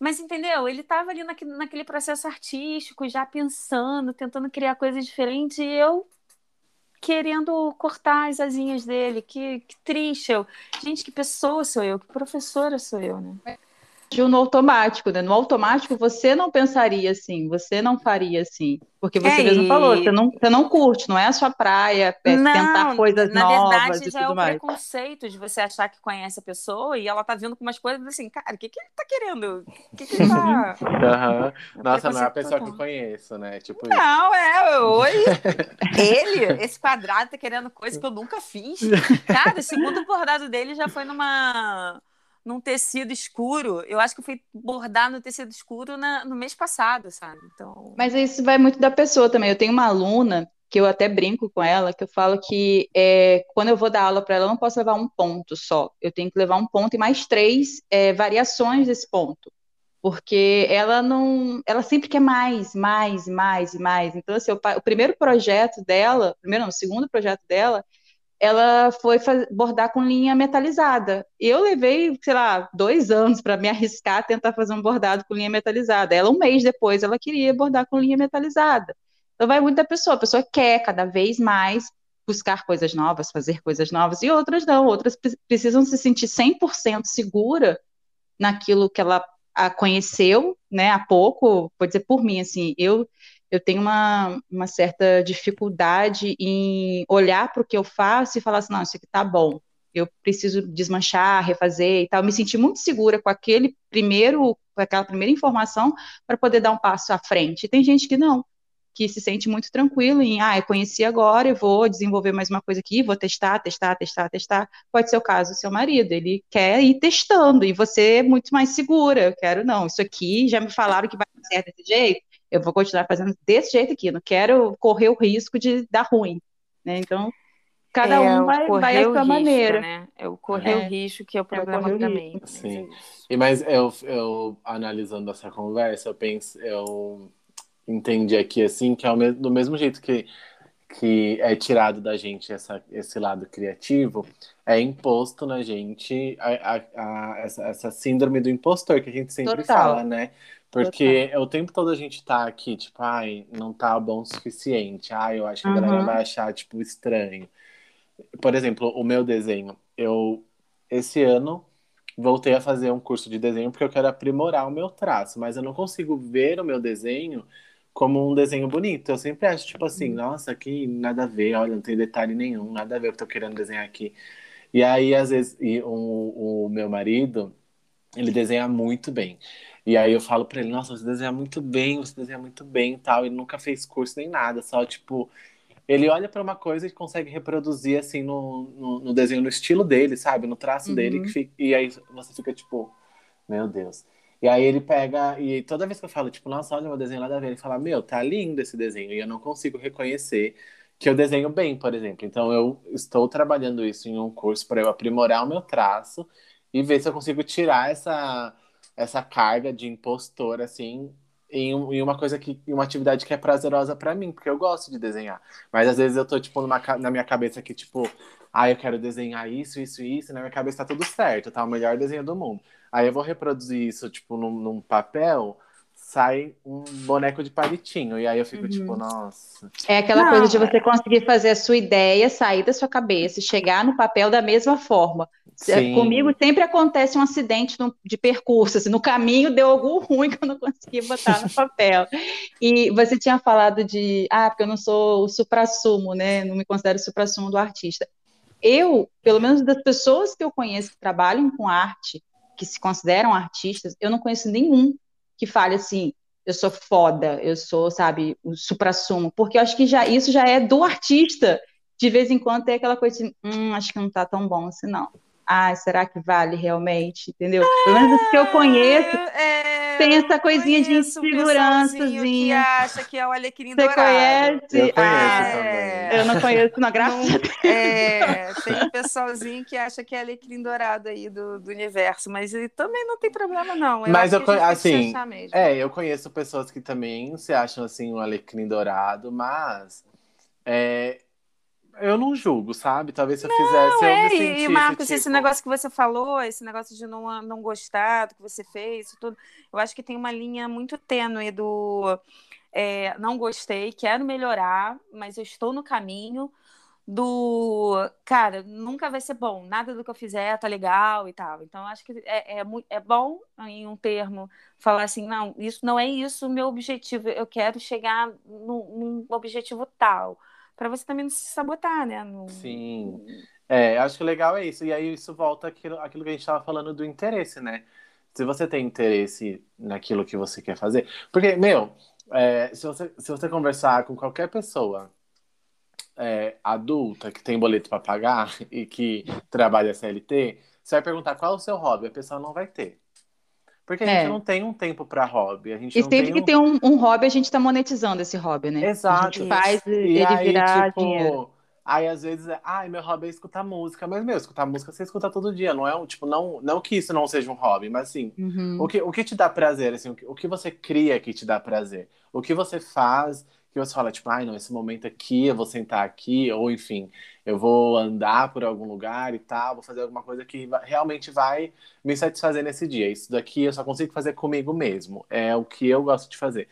Mas entendeu? Ele estava ali naquele, naquele processo artístico, já pensando, tentando criar coisas diferentes, e eu querendo cortar as asinhas dele. Que, que triste. Eu. Gente, que pessoa sou eu, que professora sou eu, né? No automático, né? No automático você não pensaria assim, você não faria assim. Porque você é, mesmo e... falou, você não, você não curte, não é a sua praia, é não, tentar coisas na novas. Na verdade, já é o mais. preconceito de você achar que conhece a pessoa e ela tá vindo com umas coisas assim, cara, o que, que ele tá querendo? O que, que ele tá. uhum. Nossa, não é a pessoa que conheço, né? Tipo não, é, oi. ele, esse quadrado, tá querendo coisa que eu nunca fiz. Cara, o segundo bordado dele já foi numa num tecido escuro. Eu acho que eu fui bordar no tecido escuro na, no mês passado, sabe? Então... Mas isso vai muito da pessoa também. Eu tenho uma aluna que eu até brinco com ela, que eu falo que é, quando eu vou dar aula para ela, eu não posso levar um ponto só. Eu tenho que levar um ponto e mais três é, variações desse ponto. Porque ela não. Ela sempre quer mais, mais, mais e mais. Então, assim, o, o primeiro projeto dela, primeiro não, o segundo projeto dela, ela foi bordar com linha metalizada. Eu levei, sei lá, dois anos para me arriscar a tentar fazer um bordado com linha metalizada. Ela, um mês depois, ela queria bordar com linha metalizada. Então, vai muito da pessoa. A pessoa quer cada vez mais buscar coisas novas, fazer coisas novas, e outras não. Outras precisam se sentir 100% segura naquilo que ela conheceu, né, há pouco. Vou dizer por mim, assim, eu eu tenho uma, uma certa dificuldade em olhar para o que eu faço e falar assim, não, isso aqui tá bom, eu preciso desmanchar, refazer e tal. Me senti muito segura com aquele primeiro, com aquela primeira informação para poder dar um passo à frente. E tem gente que não, que se sente muito tranquilo em, ah, eu conheci agora, eu vou desenvolver mais uma coisa aqui, vou testar, testar, testar, testar. Pode ser o caso do seu marido, ele quer ir testando e você é muito mais segura. Eu quero, não, isso aqui já me falaram que vai dar certo desse jeito, eu vou continuar fazendo desse jeito aqui, não quero correr o risco de dar ruim, né? Então, cada é, um vai, vai a sua maneira. Né? É o correr é. o risco que é o é problema é também. Sim. E mas eu, eu analisando essa conversa, eu penso, eu entendi aqui assim que é mesmo, do mesmo jeito que que é tirado da gente essa, esse lado criativo, é imposto na gente a, a, a essa, essa, síndrome do impostor que a gente sempre Total. fala, né? Porque Total. o tempo todo a gente tá aqui, tipo, ai, não tá bom o suficiente. Ai, eu acho que a galera uhum. vai achar, tipo, estranho. Por exemplo, o meu desenho. Eu, esse ano, voltei a fazer um curso de desenho porque eu quero aprimorar o meu traço, mas eu não consigo ver o meu desenho como um desenho bonito. Eu sempre acho, tipo assim, uhum. nossa, aqui nada a ver, olha, não tem detalhe nenhum, nada a ver o que eu tô querendo desenhar aqui. E aí, às vezes, e o, o meu marido, ele desenha muito bem. E aí eu falo pra ele, nossa, você desenha muito bem, você desenha muito bem e tal. Ele nunca fez curso nem nada, só tipo. Ele olha para uma coisa e consegue reproduzir assim no, no, no, desenho, no estilo dele, sabe? No traço uhum. dele. Fica, e aí você fica tipo, meu Deus. E aí ele pega, e toda vez que eu falo, tipo, nossa, olha meu desenho lá da ver, ele fala, meu, tá lindo esse desenho. E eu não consigo reconhecer que eu desenho bem, por exemplo. Então eu estou trabalhando isso em um curso para eu aprimorar o meu traço e ver se eu consigo tirar essa essa carga de impostor, assim, em, em uma coisa que, em uma atividade que é prazerosa para mim, porque eu gosto de desenhar. Mas às vezes eu tô, tipo, numa, na minha cabeça que, tipo, ah, eu quero desenhar isso, isso, isso, e na minha cabeça tá tudo certo, tá o melhor desenho do mundo. Aí eu vou reproduzir isso, tipo, num, num papel, sai um boneco de palitinho. E aí eu fico tipo, uhum. tipo, nossa. É aquela Não, coisa de você conseguir fazer a sua ideia sair da sua cabeça e chegar no papel da mesma forma. Sim. Comigo sempre acontece um acidente no, de percurso, assim, no caminho deu algum ruim que eu não consegui botar no papel. E você tinha falado de, ah, porque eu não sou o supra-sumo, né? Não me considero o supra-sumo do artista. Eu, pelo menos das pessoas que eu conheço que trabalham com arte, que se consideram artistas, eu não conheço nenhum que fale assim, eu sou foda, eu sou, sabe, o supra-sumo, porque eu acho que já isso já é do artista. De vez em quando tem aquela coisa assim, hum, acho que não tá tão bom assim, não. Ah, será que vale realmente? Entendeu? Pelo menos os que eu conheço, é, tem essa coisinha de insegurançazinha. que acha que é o alecrim Você dourado. conhece? Eu conheço ah, também. Eu não conheço, não, graças a Deus. É, tem um pessoalzinho que acha que é alecrim dourado aí do, do universo, mas também não tem problema, não. Eu Mas acho eu que a gente conhe- tem que se assim, achar mesmo. É, eu conheço pessoas que também se acham assim um alecrim dourado, mas é, eu não julgo, sabe? Talvez se eu fizesse, eu É, me e- sentisse, e, Marcos, tipo... esse negócio que você falou, esse negócio de não, não gostar do que você fez, tudo, eu acho que tem uma linha muito tênue do é, não gostei, quero melhorar, mas eu estou no caminho do cara, nunca vai ser bom, nada do que eu fizer tá legal e tal. Então, eu acho que é, é, é bom, em um termo, falar assim: não, isso não é isso o meu objetivo, eu quero chegar num, num objetivo tal. Para você também não se sabotar, né? Não- Sim. É, acho que legal é isso. E aí isso volta àquilo que a gente estava falando do interesse, né? Se você tem interesse naquilo que você quer fazer. Porque, meu, é, se você, se você conversar com qualquer pessoa é, adulta que tem boleto para pagar e que trabalha CLT, você vai perguntar qual é o seu hobby, a pessoa não vai ter. Porque a É. gente não tem um tempo para hobby, a gente E não sempre tem que um... tem um, um hobby, a gente está monetizando esse hobby, né? A Exato. gente faz E ele aí, virar tipo, dinheiro. aí às vezes, é, ai, meu hobby é escutar música, mas meu, escutar música você escuta todo dia, não é um, tipo, não, não que isso não seja um hobby, mas assim, Uhum. o que, o que te dá prazer, assim, o que, o que você cria que te dá prazer? O que você faz que você fala, tipo, ai, não, esse momento aqui, eu vou sentar aqui, ou enfim, eu vou andar por algum lugar e tal, vou fazer alguma coisa que realmente vai me satisfazer nesse dia. Isso daqui eu só consigo fazer comigo mesmo, é o que eu gosto de fazer.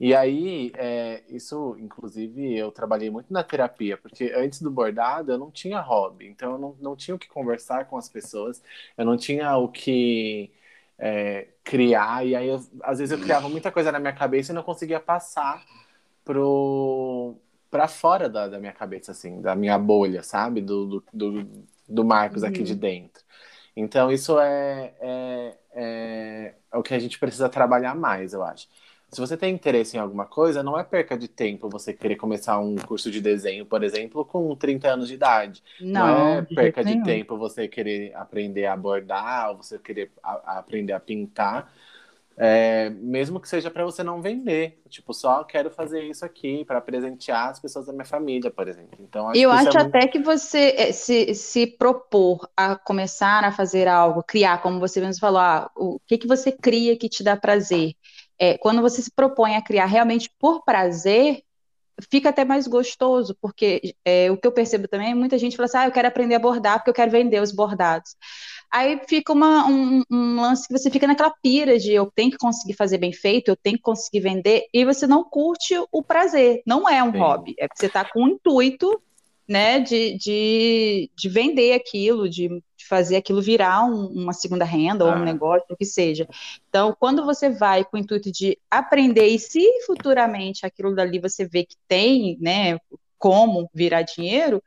E aí, é, isso, inclusive, eu trabalhei muito na terapia, porque antes do bordado eu não tinha hobby, então eu não, não tinha o que conversar com as pessoas, eu não tinha o que é, criar, e aí eu- às vezes eu criava muita coisa na minha cabeça e não conseguia passar pro para fora da, da minha cabeça, assim, da minha bolha, sabe? Do, do, do, do Marcos aqui Uhum. de dentro. Então, isso é, é, é, é o que a gente precisa trabalhar mais, eu acho. Se você tem interesse em alguma coisa, não é perca de tempo você querer começar um curso de desenho, por exemplo, com 30 anos de idade. Não, Não, é de perca de nenhum. tempo você querer aprender a bordar, ou você querer a- a aprender a pintar. É, mesmo que seja para você não vender, tipo, só quero fazer isso aqui para presentear as pessoas da minha família, por exemplo. Então, acho Eu isso acho é muito... até que você eh, se, se propor a começar a fazer algo, criar, como você mesmo falou, ah, o que que você cria que te dá prazer? É, quando você se propõe a criar realmente por prazer, fica até mais gostoso, porque é, o que eu percebo também é muita gente fala assim, ah, eu quero aprender a bordar porque eu quero vender os bordados. Aí fica uma- um, um lance que você fica naquela pira de eu tenho que conseguir fazer bem feito, eu tenho que conseguir vender, e você não curte o prazer. Não é um Sim. hobby, é porque você está com o intuito, né, de, de, de vender aquilo, de, de fazer aquilo virar um- uma segunda renda ou um Ah. negócio, o que seja. Então, quando você vai com o intuito de aprender, e se futuramente aquilo dali você vê que tem, né, como virar dinheiro,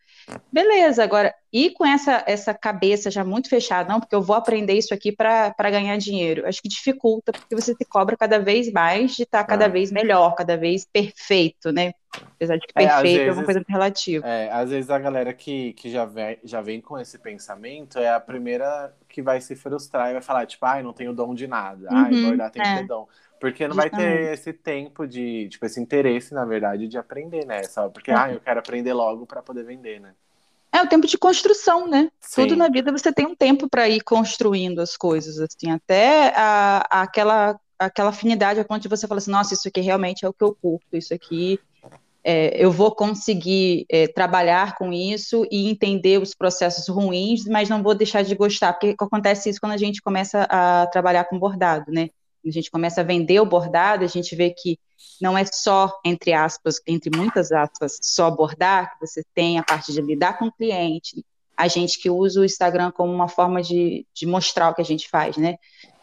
beleza. Agora, e com essa, essa cabeça já muito fechada, não, porque eu vou aprender isso aqui para ganhar dinheiro, acho que dificulta, porque você se cobra cada vez mais de estar cada Ah. vez melhor, cada vez perfeito, né? Apesar de que É, perfeito é, vezes- uma coisa muito relativa. É, às vezes a galera que, que já, vem, já vem com esse pensamento é a primeira que vai se frustrar e vai falar, tipo, ai, não tenho dom de nada. Ai, Uhum, bordar tem é. que ter dom. Porque não vai ter Justamente. esse tempo de, tipo, esse interesse, na verdade, de aprender, né? Só porque, É. ai, eu quero aprender logo para poder vender, né? É o tempo de construção, né? Tudo Sim. na vida você tem um tempo para ir construindo as coisas, assim, até a, aquela, aquela afinidade a ponto de você falar assim, nossa, isso aqui realmente é o que eu curto, isso aqui é, eu vou conseguir é, trabalhar com isso e entender os processos ruins, mas não vou deixar de gostar, porque acontece isso quando a gente começa a trabalhar com bordado, né? Quando a gente começa a vender o bordado, a gente vê que não é só, entre aspas, entre muitas aspas, só bordar, que você tem a parte de lidar com o cliente, a gente que usa o Instagram como uma forma de, de mostrar o que a gente faz, né?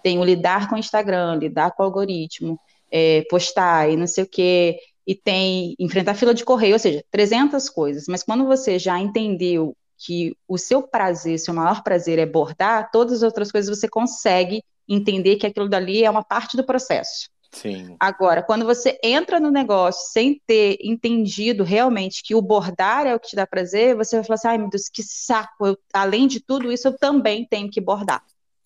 Tem o lidar com o Instagram, lidar com o algoritmo, é, postar e não sei o quê, e tem enfrentar fila de correio, ou seja, 300 coisas. Mas quando você já entendeu que o seu prazer, seu maior prazer é bordar, todas as outras coisas você consegue entender que aquilo dali é uma parte do processo. Sim. Agora, quando você entra no negócio sem ter entendido realmente que o bordar é o que te dá prazer, você vai falar assim: ai meu Deus, que saco, eu, além de tudo isso, eu também tenho que bordar.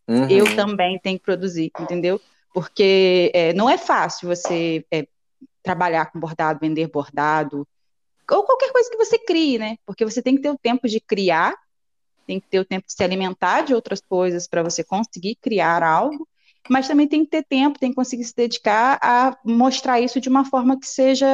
Uhum. Eu também tenho que produzir, entendeu? Porque é, não é fácil você é, trabalhar com bordado, vender bordado, ou qualquer coisa que você crie, né? Porque você tem que ter o tempo de criar, tem que ter o tempo de se alimentar de outras coisas para você conseguir criar algo mas também tem que ter tempo, tem que conseguir se dedicar a mostrar isso de uma forma que seja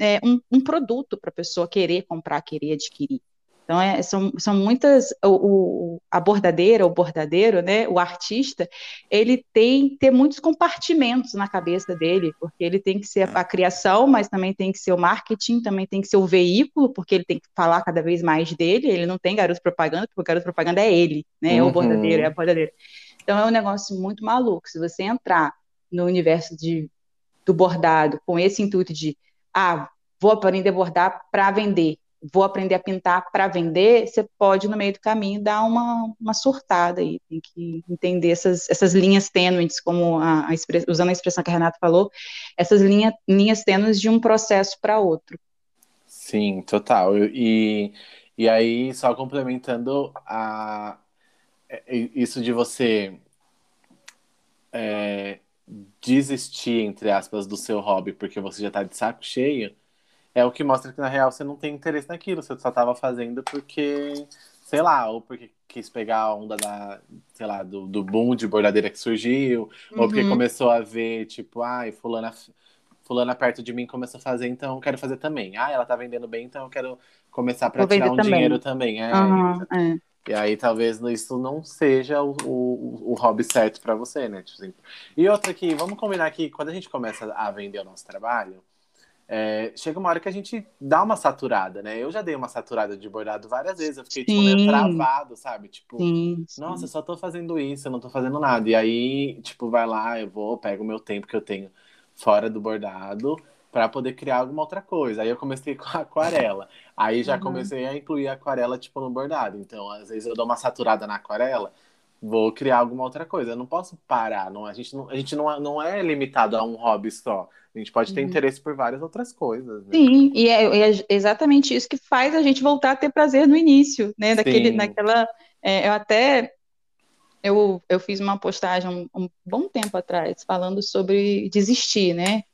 é, um, um, produto para a pessoa querer comprar, querer adquirir. Então, é, são, são muitas. O, o, a bordadeira, o bordadeiro, né, o artista, ele tem que ter muitos compartimentos na cabeça dele, porque ele tem que ser a, a criação, mas também tem que ser o marketing, também tem que ser o veículo, porque ele tem que falar cada vez mais dele. Ele não tem garoto propaganda, porque o garoto propaganda é ele, né, é o bordadeiro, é a bordadeira. Então é um negócio muito maluco. Se você entrar no universo de, do bordado com esse intuito de, ah, vou aprender a bordar para vender, vou aprender a pintar para vender, você pode, no meio do caminho, dar uma, uma surtada aí. Tem que entender essas, essas linhas tênues, como a, a usando a expressão que a Renata falou, essas linha, linhas tênues de um processo para outro. Sim, total. E, e aí, só complementando a, é, é, isso de você é, desistir, entre aspas, do seu hobby porque você já tá de saco cheio, é o que mostra que na real você não tem interesse naquilo, você só tava fazendo porque, sei lá, ou porque quis pegar a onda da, sei lá, do, do boom de bordadeira que surgiu, uhum. ou porque uhum. começou a ver, tipo, ai, fulana, fulana perto de mim começou a fazer, então eu quero fazer também. Ah, ela tá vendendo bem, então eu quero começar para tirar um também. dinheiro também. É, uhum, é. E aí talvez isso não seja o, o, o hobby certo para você, né? Tipo assim. E outra aqui, vamos combinar que quando a gente começa a vender o nosso trabalho, é, chega uma hora que a gente dá uma saturada, né? Eu já dei uma saturada de bordado várias vezes, eu fiquei tipo, meio travado, sabe? Tipo, sim, sim. nossa, eu só tô fazendo isso, eu não tô fazendo nada. E aí, tipo, vai lá, eu vou, pego o meu tempo que eu tenho fora do bordado para poder criar alguma outra coisa. Aí eu comecei com a aquarela. Aí já uhum. comecei a incluir a aquarela tipo no bordado. Então, às vezes eu dou uma saturada na aquarela, vou criar alguma outra coisa. Eu não posso parar. Não, a gente, não, a gente não, não é limitado a um hobby só. A gente pode ter uhum. interesse por várias outras coisas. Né? Sim, e é, é, exatamente isso que faz a gente voltar a ter prazer no início, né? Daquele, naquela. É, eu até eu, eu fiz uma postagem um, um, bom tempo atrás falando sobre desistir, né?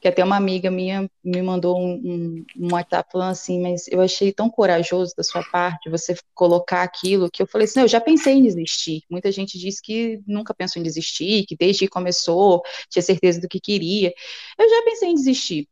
Que até uma amiga minha me mandou um, um, um, WhatsApp falando assim, mas eu achei tão corajoso da sua parte você colocar aquilo, que eu falei assim, eu já pensei em desistir. Muita gente diz que nunca pensou em desistir, que desde que começou tinha certeza do que queria. Eu já pensei em desistir.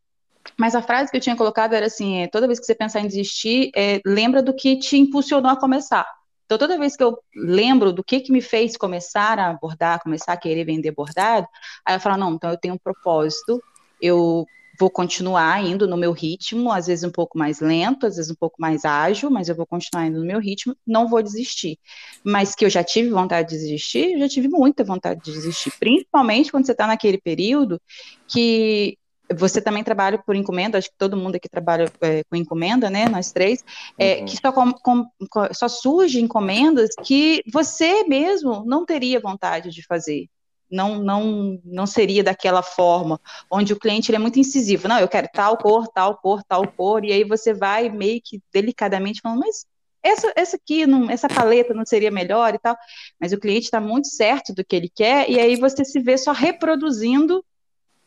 Mas a frase que eu tinha colocado era assim, é, toda vez que você pensar em desistir, é, lembra do que te impulsionou a começar. Então, toda vez que eu lembro do que, que me fez começar a bordar, começar a querer vender bordado, aí eu falo, não, então eu tenho um propósito, eu vou continuar indo no meu ritmo, às vezes um pouco mais lento, às vezes um pouco mais ágil, mas eu vou continuar indo no meu ritmo, não vou desistir. Mas que eu já tive vontade de desistir, eu já tive muita vontade de desistir, principalmente quando você está naquele período que você também trabalha por encomenda, acho que todo mundo aqui trabalha é, com encomenda, né? Nós três, é, uhum. que só, com, com, só surge encomendas que você mesmo não teria vontade de fazer não, não, não seria daquela forma, onde o cliente é muito incisivo. Não, eu quero tal cor, tal cor, tal cor, e aí você vai meio que delicadamente falando, mas essa, essa aqui, não, essa paleta não seria melhor e tal. Mas o cliente está muito certo do que ele quer, e aí você se vê só reproduzindo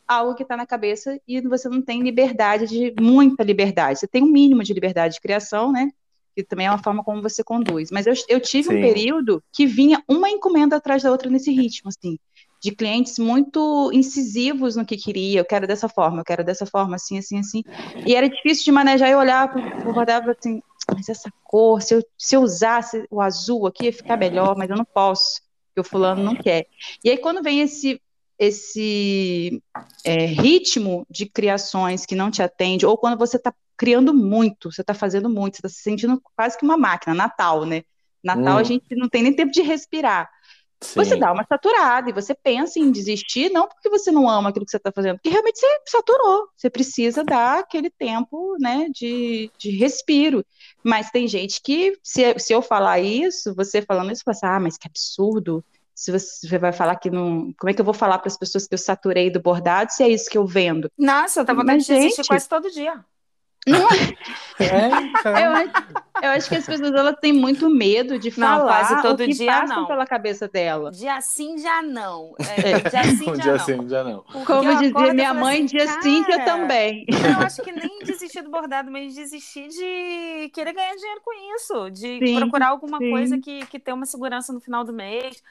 algo que está na cabeça e você não tem liberdade de muita liberdade. Você tem um mínimo de liberdade de criação, né? Que também é uma forma como você conduz. Mas eu, eu tive Sim. um período que vinha uma encomenda atrás da outra nesse ritmo, assim de clientes muito incisivos no que queria, eu quero dessa forma, eu quero dessa forma, assim, assim, assim. E era difícil de manejar e olhar para o guarda assim, mas essa cor, se eu, se eu usasse o azul aqui ia ficar melhor, mas eu não posso, porque o fulano não quer. E aí quando vem esse esse é, ritmo de criações que não te atende, ou quando você está criando muito, você está fazendo muito, você está se sentindo quase que uma máquina, Natal, né? Natal hum. a gente não tem nem tempo de respirar. Sim. Você dá uma saturada e você pensa em desistir, não porque você não ama aquilo que você está fazendo, porque realmente você saturou. Você precisa dar aquele tempo né, de, de respiro. Mas tem gente que, se, se eu falar isso, você falando isso, você fala assim, ah, mas que absurdo. Se você, você vai falar que não. Como é que eu vou falar para as pessoas que eu saturei do bordado se é isso que eu vendo? Nossa, eu tava vontade de assistir quase todo dia. Não é? é então. eu, acho, eu, acho, que as pessoas elas têm muito medo de não, falar quase todo o que dia, passam não. pela cabeça dela. Dia sim, já não. É, dia sim, já dia não. Sim, já não. Como dizia minha mãe, assim, dia cara, sim, eu também. Eu acho que nem desistir do bordado, mas desistir de querer ganhar dinheiro com isso. De sim, procurar alguma sim. coisa que, que tenha uma segurança no final do mês.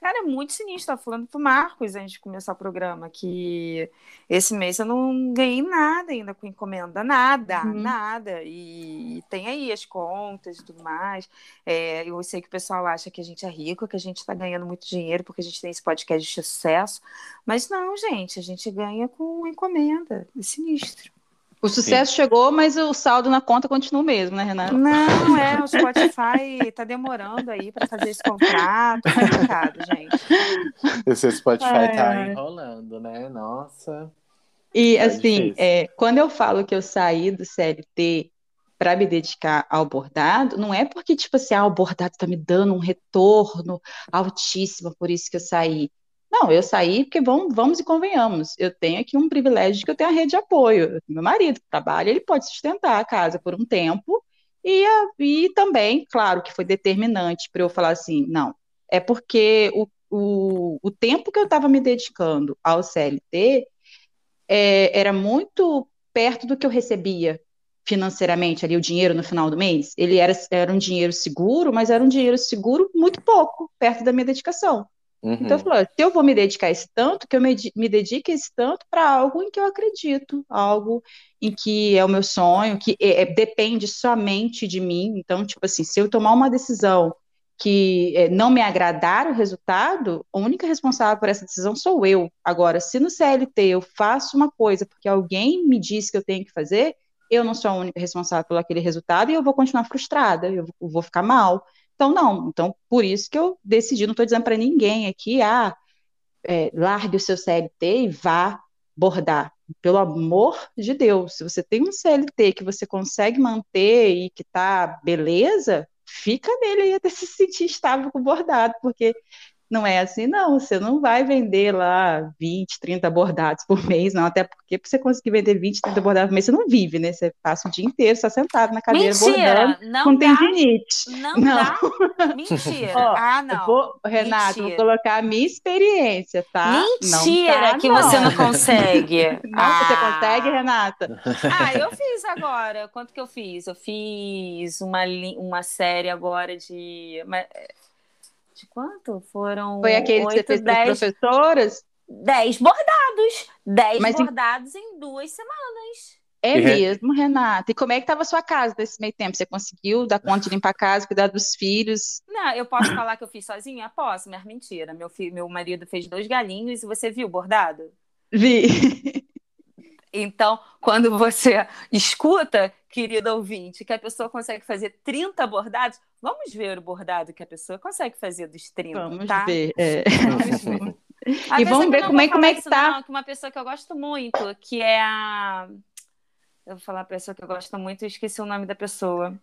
Cara, é muito sinistro. Tava falando pro Marcos antes de começar o programa que esse mês eu não ganhei nada ainda com encomenda, nada, uhum. nada. E tem aí as contas e tudo mais. É, eu sei que o pessoal acha que a gente é rico, que a gente está ganhando muito dinheiro porque a gente tem esse podcast de sucesso. Mas não, gente, a gente ganha com encomenda. É sinistro. O sucesso Sim. chegou, mas o saldo na conta continua o mesmo, né, Renata? Não, é, o Spotify está demorando aí para fazer esse contrato, é complicado, gente. Esse Spotify está enrolando, né? Nossa. E tá assim, é, quando eu falo que eu saí do CLT para me dedicar ao bordado, não é porque, tipo assim, ah, o bordado está me dando um retorno altíssimo, por isso que eu saí. Não, eu saí porque vamos, vamos e convenhamos. Eu tenho aqui um privilégio de que eu tenho a rede de apoio. Meu marido trabalha, ele pode sustentar a casa por um tempo. E, e também, claro, que foi determinante para eu falar assim, não, é porque o, o, o tempo que eu estava me dedicando ao CLT é, era muito perto do que eu recebia financeiramente ali, o dinheiro no final do mês. Ele era, era um dinheiro seguro, mas era um dinheiro seguro muito pouco, perto da minha dedicação. Uhum. Então, eu falei, se eu vou me dedicar esse tanto, que eu me, me dedique esse tanto para algo em que eu acredito, algo em que é o meu sonho, que é, é, depende somente de mim. Então, tipo assim, se eu tomar uma decisão que é, não me agradar o resultado, a única responsável por essa decisão sou eu. Agora, se no CLT eu faço uma coisa porque alguém me disse que eu tenho que fazer, eu não sou a única responsável por aquele resultado e eu vou continuar frustrada, eu vou ficar mal. Então, não. Então, por isso que eu decidi, não estou dizendo para ninguém aqui, ah, é, largue o seu CLT e vá bordar. Pelo amor de Deus, se você tem um CLT que você consegue manter e que tá beleza, fica nele aí até se sentir estável com bordado, porque não é assim, não. Você não vai vender lá 20, 30 bordados por mês, não. Até porque para você conseguir vender 20, 30 bordados por mês, você não vive, né? Você passa o dia inteiro só sentado na cadeira Mentira, bordando não com dá, tendinite. Não, não dá. Mentira. Ó, ah, não. Vou, Renato, Mentira. vou colocar a minha experiência, tá? Mentira tá, que não. você não consegue. Não, ah. você consegue, Renata? Ah, eu fiz agora. Quanto que eu fiz? Eu fiz uma, uma série agora de de quanto? Foram. Foi aquele 8, que você fez para professoras? Dez bordados. Dez Mas bordados em... em duas semanas. É mesmo, Renata. E como é que estava a sua casa nesse meio tempo? Você conseguiu dar conta de limpar a casa, cuidar dos filhos? Não, eu posso falar que eu fiz sozinha? Posso, mas mentira. Meu, filho, meu marido fez dois galinhos e você viu o bordado? Vi. Então, quando você escuta, querido ouvinte, que a pessoa consegue fazer 30 bordados, vamos ver o bordado que a pessoa consegue fazer dos 30, vamos tá? Ver, é. Vamos ver. e vamos ver como é, como é que tá. Não, que uma pessoa que eu gosto muito, que é a... Eu vou falar a pessoa que eu gosto muito, eu esqueci o nome da pessoa.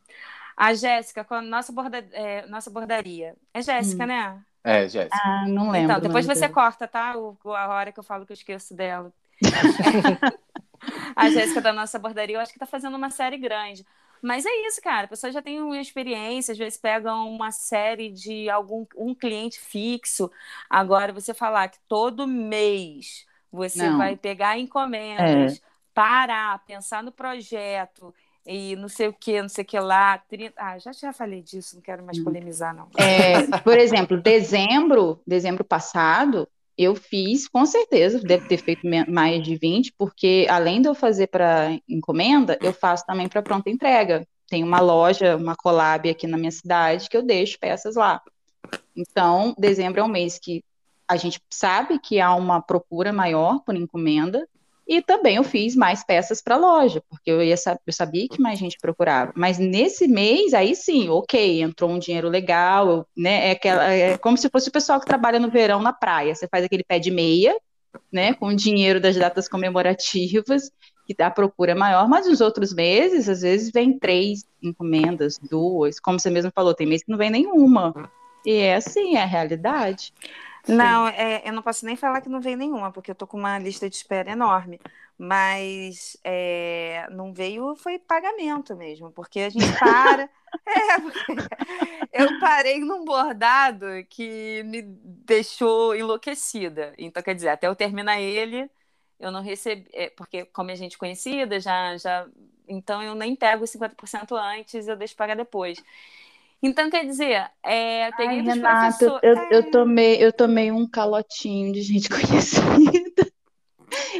A Jéssica, com a nossa, borda... É, nossa bordaria. É Jéssica, hum. né? É, Jéssica. Ah, não lembro. Então, depois você dele. corta, tá? O, a hora que eu falo que eu esqueço dela. a Jéssica da nossa bordaria, eu acho que está fazendo uma série grande. Mas é isso, cara. A pessoa já tem uma experiência, às vezes pegam uma série de algum um cliente fixo. Agora, você falar que todo mês você não. vai pegar encomendas, é. parar, pensar no projeto e não sei o que, não sei o que lá. 30... Ah, já já falei disso, não quero mais hum. polemizar, não. É, por exemplo, dezembro, dezembro passado, eu fiz, com certeza, deve ter feito mais de 20, porque além de eu fazer para encomenda, eu faço também para pronta entrega. Tem uma loja, uma collab aqui na minha cidade que eu deixo peças lá. Então, dezembro é um mês que a gente sabe que há uma procura maior por encomenda, e também eu fiz mais peças para a loja, porque eu, ia, eu sabia que mais gente procurava. Mas nesse mês, aí sim, ok, entrou um dinheiro legal, né? É, aquela, é como se fosse o pessoal que trabalha no verão na praia. Você faz aquele pé de meia, né? Com o dinheiro das datas comemorativas, que dá procura maior, mas os outros meses, às vezes, vem três encomendas, duas, como você mesmo falou, tem mês que não vem nenhuma. E é assim, é a realidade. Não, é, eu não posso nem falar que não veio nenhuma, porque eu tô com uma lista de espera enorme. Mas é, não veio, foi pagamento mesmo, porque a gente para. é, eu parei num bordado que me deixou enlouquecida. Então, quer dizer, até eu terminar ele, eu não recebi. É, porque, como é gente conhecida, já, já. Então, eu nem pego os 50% antes, eu deixo pagar depois. Então, quer dizer, é, Ai, Renato, eu, é... eu, tomei, eu tomei um calotinho de gente conhecida.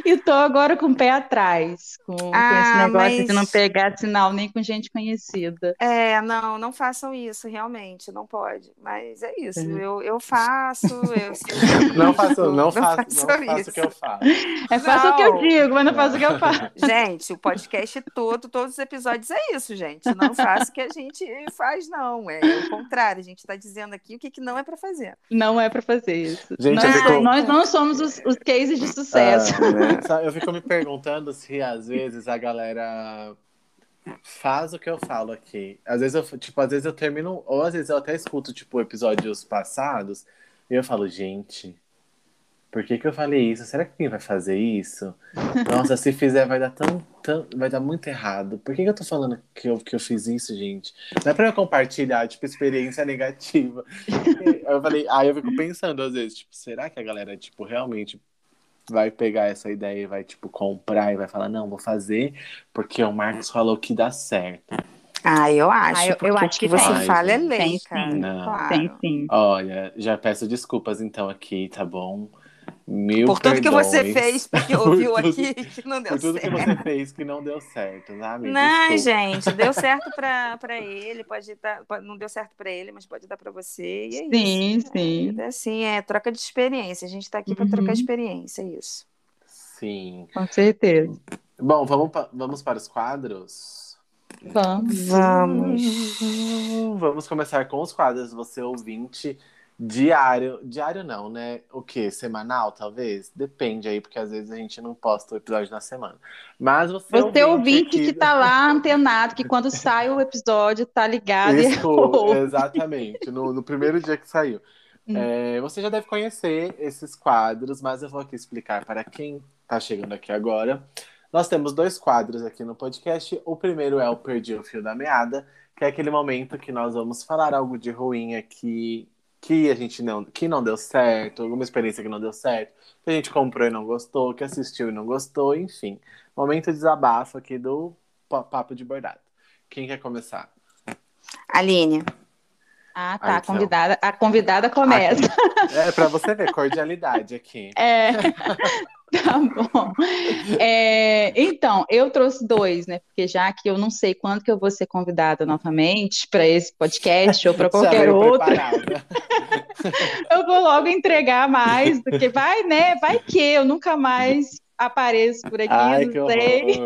E tô agora com o pé atrás, com, ah, com esse ah, negócio mas... de não pegar sinal nem com gente conhecida. É, não, não façam isso, realmente, não pode. Mas é isso, é. Eu, eu faço, eu Não faço, não, não faço, não faço o que eu faço. É faço o que eu digo, mas não faço o que eu faço. Gente, o podcast todo, todos os episódios é isso, gente. Não faço o que a gente faz, não. É o contrário, a gente está dizendo aqui o que, que não é para fazer. Não é para fazer isso. Gente, nós, fico... nós não somos os, os cases de sucesso. Né? Eu fico me perguntando se às vezes a galera faz o que eu falo aqui. Às vezes eu, tipo, às vezes eu termino, ou às vezes eu até escuto, tipo, episódios passados, e eu falo, gente, por que que eu falei isso? Será que alguém vai fazer isso? Nossa, se fizer vai dar tão, tão vai dar muito errado. Por que que eu tô falando que eu, que eu fiz isso, gente? Não é pra eu compartilhar, tipo, experiência negativa. eu falei, aí eu fico pensando às vezes, tipo, será que a galera, tipo, realmente vai pegar essa ideia e vai, tipo, comprar e vai falar, não, vou fazer porque o Marcos falou que dá certo. Ah, eu acho. Ah, eu, eu acho que, que você faz, fala é lei, tem, cara. Não. Claro. Tem sim. Olha, já peço desculpas então aqui, tá bom? Mil por tudo que você fez, porque ouviu tudo, aqui que não deu certo. Por tudo certo. que você fez que não deu certo, sabe? Não, Desculpa. gente, deu certo para ele, pode dar, não deu certo para ele, mas pode dar para você. E é sim, isso. sim. É, assim, é troca de experiência. A gente está aqui uhum. para trocar experiência, é isso. Sim. Com certeza. Bom, vamos, vamos para os quadros? Vamos. Vamos. Vamos começar com os quadros. Você ouvinte Diário, diário não, né? O que? Semanal, talvez? Depende aí, porque às vezes a gente não posta o episódio na semana. Mas você, você ouvinte, ouvinte aqui... que tá lá antenado, que quando sai o episódio tá ligado Isso, e exatamente, no, no primeiro dia que saiu. Hum. É, você já deve conhecer esses quadros, mas eu vou aqui explicar para quem tá chegando aqui agora. Nós temos dois quadros aqui no podcast. O primeiro é o Perdi o Fio da Meada, que é aquele momento que nós vamos falar algo de ruim aqui que a gente não, que não deu certo, alguma experiência que não deu certo, que a gente comprou e não gostou, que assistiu e não gostou, enfim. Momento de desabafo aqui do Papo de Bordado. Quem quer começar? Aline. Ah, tá. então. a, convidada, a convidada começa. Aqui. É para você ver, cordialidade aqui. É. Tá bom. É, então, eu trouxe dois, né? Porque já que eu não sei quando que eu vou ser convidada novamente para esse podcast ou para qualquer outro, eu vou logo entregar mais, porque vai, né? Vai que eu nunca mais apareço por aqui, Ai, não sei.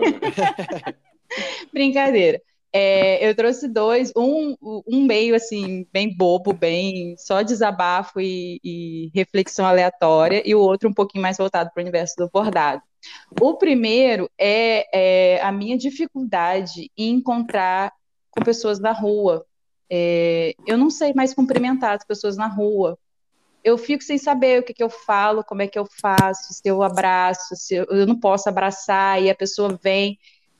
Brincadeira. É, eu trouxe dois, um, um meio assim, bem bobo, bem só desabafo e, e reflexão aleatória, e o outro um pouquinho mais voltado para o universo do bordado. O primeiro é, é, a minha dificuldade em encontrar com pessoas na rua. É, eu não sei mais cumprimentar as pessoas na rua. Eu fico sem saber o que, que eu falo, como é que eu faço, se eu abraço, se eu, eu não posso abraçar e a pessoa vem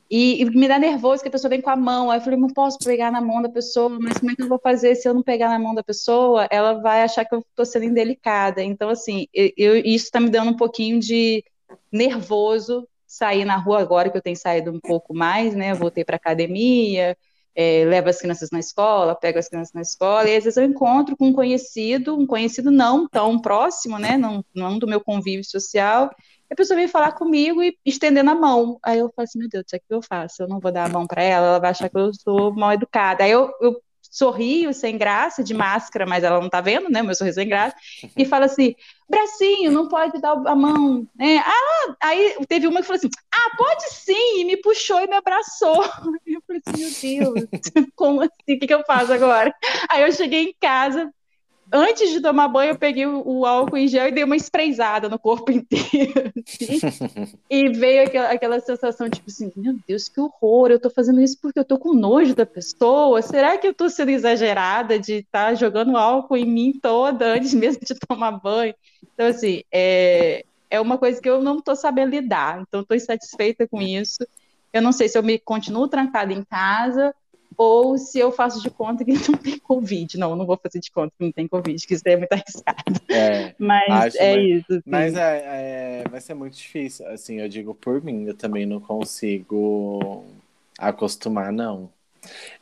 e, e, me dá nervoso que a pessoa vem com a mão. Aí eu falei, não posso pegar na mão da pessoa, mas como é que eu vou fazer se eu não pegar na mão da pessoa? Ela vai achar que eu estou sendo indelicada. Então, assim, eu, isso está me dando um pouquinho de nervoso sair na rua agora que eu tenho saído um pouco mais, né? Voltei para academia, é, levo as crianças na escola, pego as crianças na escola, e às vezes eu encontro com um conhecido, um conhecido não tão próximo, né? Não, não do meu convívio social, a pessoa vem falar comigo e estendendo a mão. Aí eu falo assim, meu Deus, o que eu faço? Eu não vou dar a mão para ela, ela vai achar que eu sou mal educada. Aí eu, eu sorrio sem graça, de máscara, mas ela não tá vendo, né? Meu sorriso sem graça, e fala assim: bracinho, não pode dar a mão, né? Ah, aí teve uma que falou assim: ah, pode sim, e me puxou e me abraçou. E eu falei assim: meu Deus, como assim? O que, que eu faço agora? Aí eu cheguei em casa, antes de tomar banho, eu peguei o, álcool em gel e dei uma espreizada no corpo inteiro. Assim, e veio aquela, aquela, sensação, tipo assim, meu Deus, que horror, eu tô fazendo isso porque eu tô com nojo da pessoa. Será que eu tô sendo exagerada de estar tá jogando álcool em mim toda antes mesmo de tomar banho? Então, assim, é, é uma coisa que eu não tô sabendo lidar. Então, tô insatisfeita com isso. Eu não sei se eu me continuo trancada em casa ou se eu faço de conta que não tem Covid. Não, não vou fazer de conta que não tem Covid, que isso é muito arriscado. É, mas é isso. Sim. Mas é, é, vai ser muito difícil. Assim, eu digo por mim, eu também não consigo acostumar, não.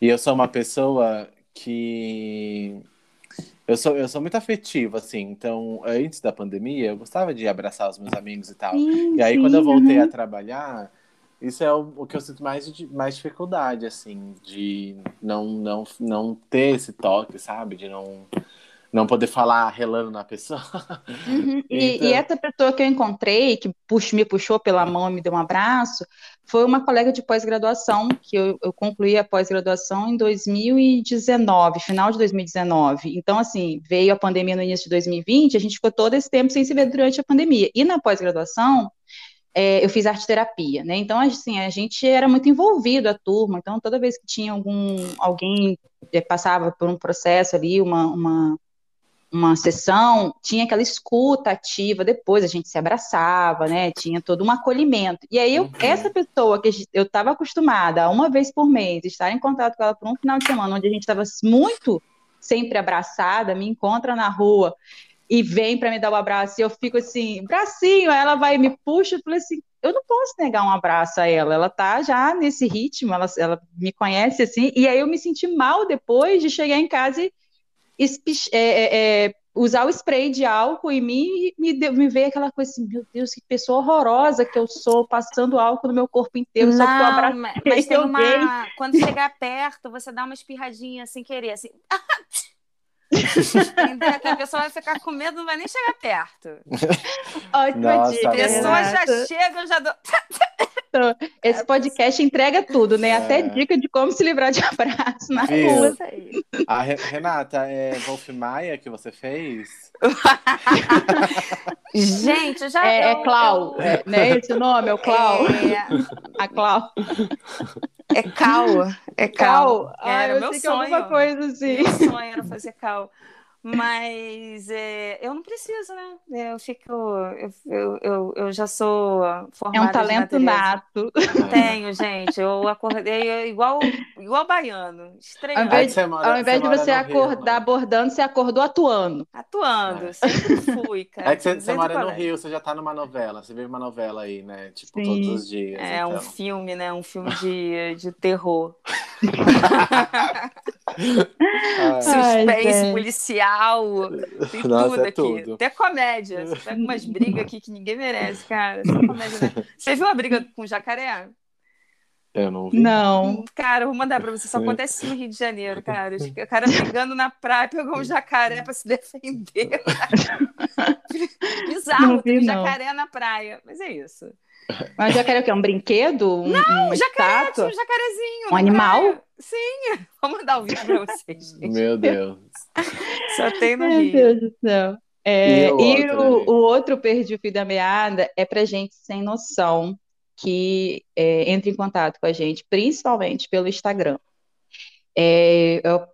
E eu sou uma pessoa que. Eu sou, eu sou muito afetiva, assim. Então, antes da pandemia, eu gostava de abraçar os meus amigos e tal. Sim, e aí, sim, quando eu voltei uhum. a trabalhar, isso é o, o, que eu sinto mais, mais dificuldade, assim, de não, não, não ter esse toque, sabe? De não, não poder falar relando na pessoa. Uhum. então... e, e, essa pessoa que eu encontrei, que pux, me puxou pela mão e me deu um abraço, foi uma colega de pós-graduação, que eu, eu concluí a pós-graduação em 2019, final de 2019. Então, assim, veio a pandemia no início de 2020, a gente ficou todo esse tempo sem se ver durante a pandemia. E na pós-graduação, é, eu fiz arte terapia, né? Então, assim, a gente era muito envolvido, a turma. Então, toda vez que tinha algum alguém é, passava por um processo ali, uma, uma, uma sessão, tinha aquela escuta ativa. Depois a gente se abraçava, né? Tinha todo um acolhimento. E aí, eu, uhum. essa pessoa que eu estava acostumada a uma vez por mês estar em contato com ela por um final de semana, onde a gente estava muito sempre abraçada, me encontra na rua e vem para me dar um abraço, e eu fico assim, bracinho, ela vai e me puxa, eu falei assim, eu não posso negar um abraço a ela, ela tá já nesse ritmo, ela, ela me conhece assim, e aí eu me senti mal depois de chegar em casa e é, é, é, usar o spray de álcool em mim e me, me veio aquela coisa assim, meu Deus, que pessoa horrorosa que eu sou, passando álcool no meu corpo inteiro, não, só que eu abracei mas tem uma... Quando chegar perto, você dá uma espirradinha sem querer, assim... Entendeu? A pessoa vai ficar com medo, não vai nem chegar perto. Ótima dica. A pessoa já chega, já dou. Esse podcast entrega tudo, né? É. Até dica de como se livrar de abraço na rua. A Renata, é Wolf Maia que você fez? Gente, já. É, eu, é Clau, eu... é, né? Esse nome? É o Clau. É... A Clau. É cal. É cal. cal. Era ah, meu sonho. alguma coisa assim. Meu sonho era fazer cal. Mas é, eu não preciso, né? Eu fico. Eu, eu, eu, eu já sou formada. É um talento nato. Tenho, gente. Eu acordei igual, igual baiano. Estranho. Ao invés, de, mora, ao invés você de você acordar Rio, abordando, você acordou atuando. Atuando, é. sempre fui, cara. É que você, você mora no Rio, você já tá numa novela. Você vive uma novela aí, né? Tipo, Sim. todos os dias. É então. um filme, né? Um filme de, de terror. Suspense Ai, policial, tem Nossa, tudo é aqui. Tudo. Até comédia. Você pega umas brigas aqui que ninguém merece, cara. Comédia, né? Você viu a briga com o jacaré? Eu não vi. Não. Cara, eu vou mandar pra você. Só acontece no Rio de Janeiro, cara. O cara brigando na praia, pegou um jacaré pra se defender. Bizarro, vi, tem um jacaré na praia. Mas é isso. Mas jacaré é o quê? Um brinquedo? Um, não, um jacaré, um jacarezinho. Um animal? Praia. Sim, vou mandar o vídeo pra vocês, gente. Meu Deus. Só tem no Meu Rio. Meu Deus do céu. É, e, o, e outro, o, o, outro perdi o fio da meada é pra gente sem noção que é, entra em contato com a gente, principalmente pelo Instagram. É, eu,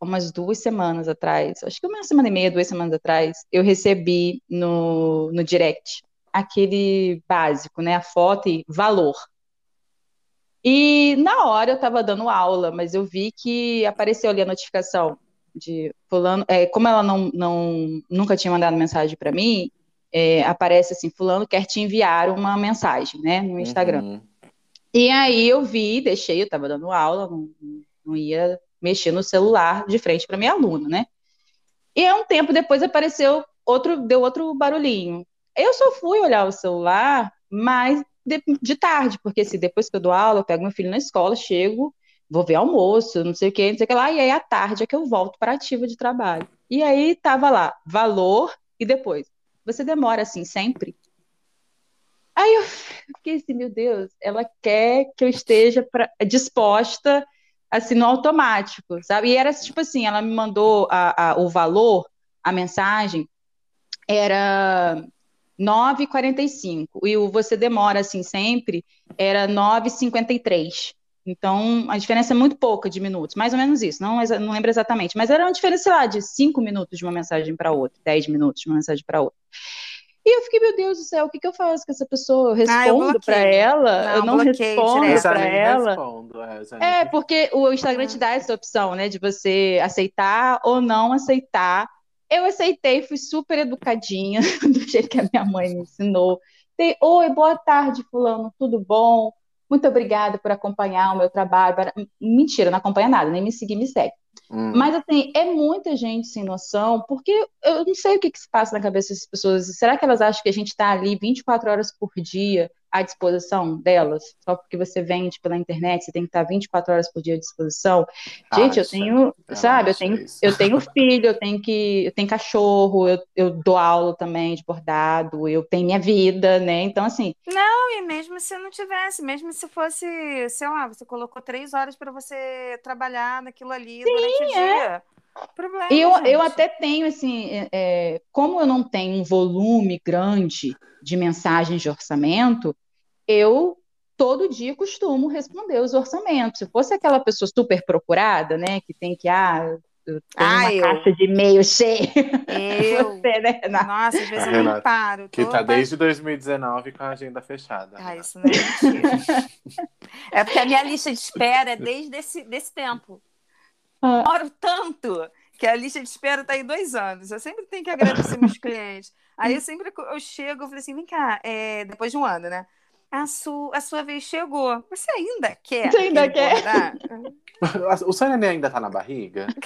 umas duas semanas atrás, acho que uma semana e meia, duas semanas atrás, eu recebi no, no direct aquele básico, né? A foto e valor. E na hora eu estava dando aula, mas eu vi que apareceu ali a notificação de fulano, é, como ela não, não nunca tinha mandado mensagem para mim, é, aparece assim, fulano quer te enviar uma mensagem, né, no Instagram. Uhum. E aí eu vi, deixei, eu estava dando aula, não, não ia mexer no celular de frente para minha aluna, né? E um tempo depois apareceu outro, deu outro barulhinho. Eu só fui olhar o celular mais de, de, tarde, porque se assim, depois que eu dou aula, eu pego meu filho na escola, chego, vou ver almoço, não sei o que, não sei o que lá, e aí à tarde é que eu volto para ativa de trabalho. E aí tava lá, valor e depois. Você demora assim sempre? Aí eu fiquei assim, meu Deus, ela quer que eu esteja pra, disposta assim no automático, sabe? E era tipo assim, ela me mandou a, a, o valor a mensagem, era 9h45. E o você demora assim sempre era 9h53. Então, a diferença é muito pouca de minutos, mais ou menos isso, não, não lembro exatamente, mas era uma diferença, sei lá, de 5 minutos de uma mensagem para outra, 10 minutos de uma mensagem para outra. E eu fiquei, meu Deus do céu, o que, que eu faço com essa pessoa? Eu respondo ah, para ela? Não, eu não respondo para ela. Respondo, é, é, porque o Instagram te dá essa opção, né, de você aceitar ou não aceitar eu aceitei, fui super educadinha, do jeito que a minha mãe me ensinou. Dei, Oi, boa tarde, fulano, tudo bom? Muito obrigada por acompanhar o meu trabalho. Mentira, não acompanha nada, nem me seguir, me segue. Hum. Mas, assim, é muita gente sem noção, porque eu não sei o que, que se passa na cabeça dessas pessoas. Será que elas acham que a gente está ali 24 horas por dia à disposição delas, só porque você vende pela internet, você tem que estar 24 horas por dia à disposição. Gente, eu tenho, sabe, eu tenho, eu tenho filho, eu tenho que, eu tenho cachorro, eu, eu dou aula também de bordado, eu tenho minha vida, né? Então, assim. Não, e mesmo se não tivesse, mesmo se fosse, sei lá, você colocou três horas para você trabalhar naquilo ali Sim, durante o é. dia. Problema, eu, eu até tenho, assim, é, é, como eu não tenho um volume grande de mensagens de orçamento, eu todo dia costumo responder os orçamentos. Se fosse aquela pessoa super procurada, né, que tem que, ah, eu tenho ah, uma eu. caixa de e-mail cheia. Eu. Você, né, Nossa, às vezes eu não paro. Que tá desde 2019 com a agenda fechada. Ah, isso não é mentira. é porque a minha lista de espera é desde esse desse tempo. Ah. Moro tanto que a lista de espera está em dois anos. Eu sempre tenho que agradecer meus clientes. Aí eu sempre eu chego e falei assim, vem cá, é, depois de um ano, né? A, su, a sua vez chegou. Você ainda quer? Você ainda quer? o seu neném ainda tá na barriga?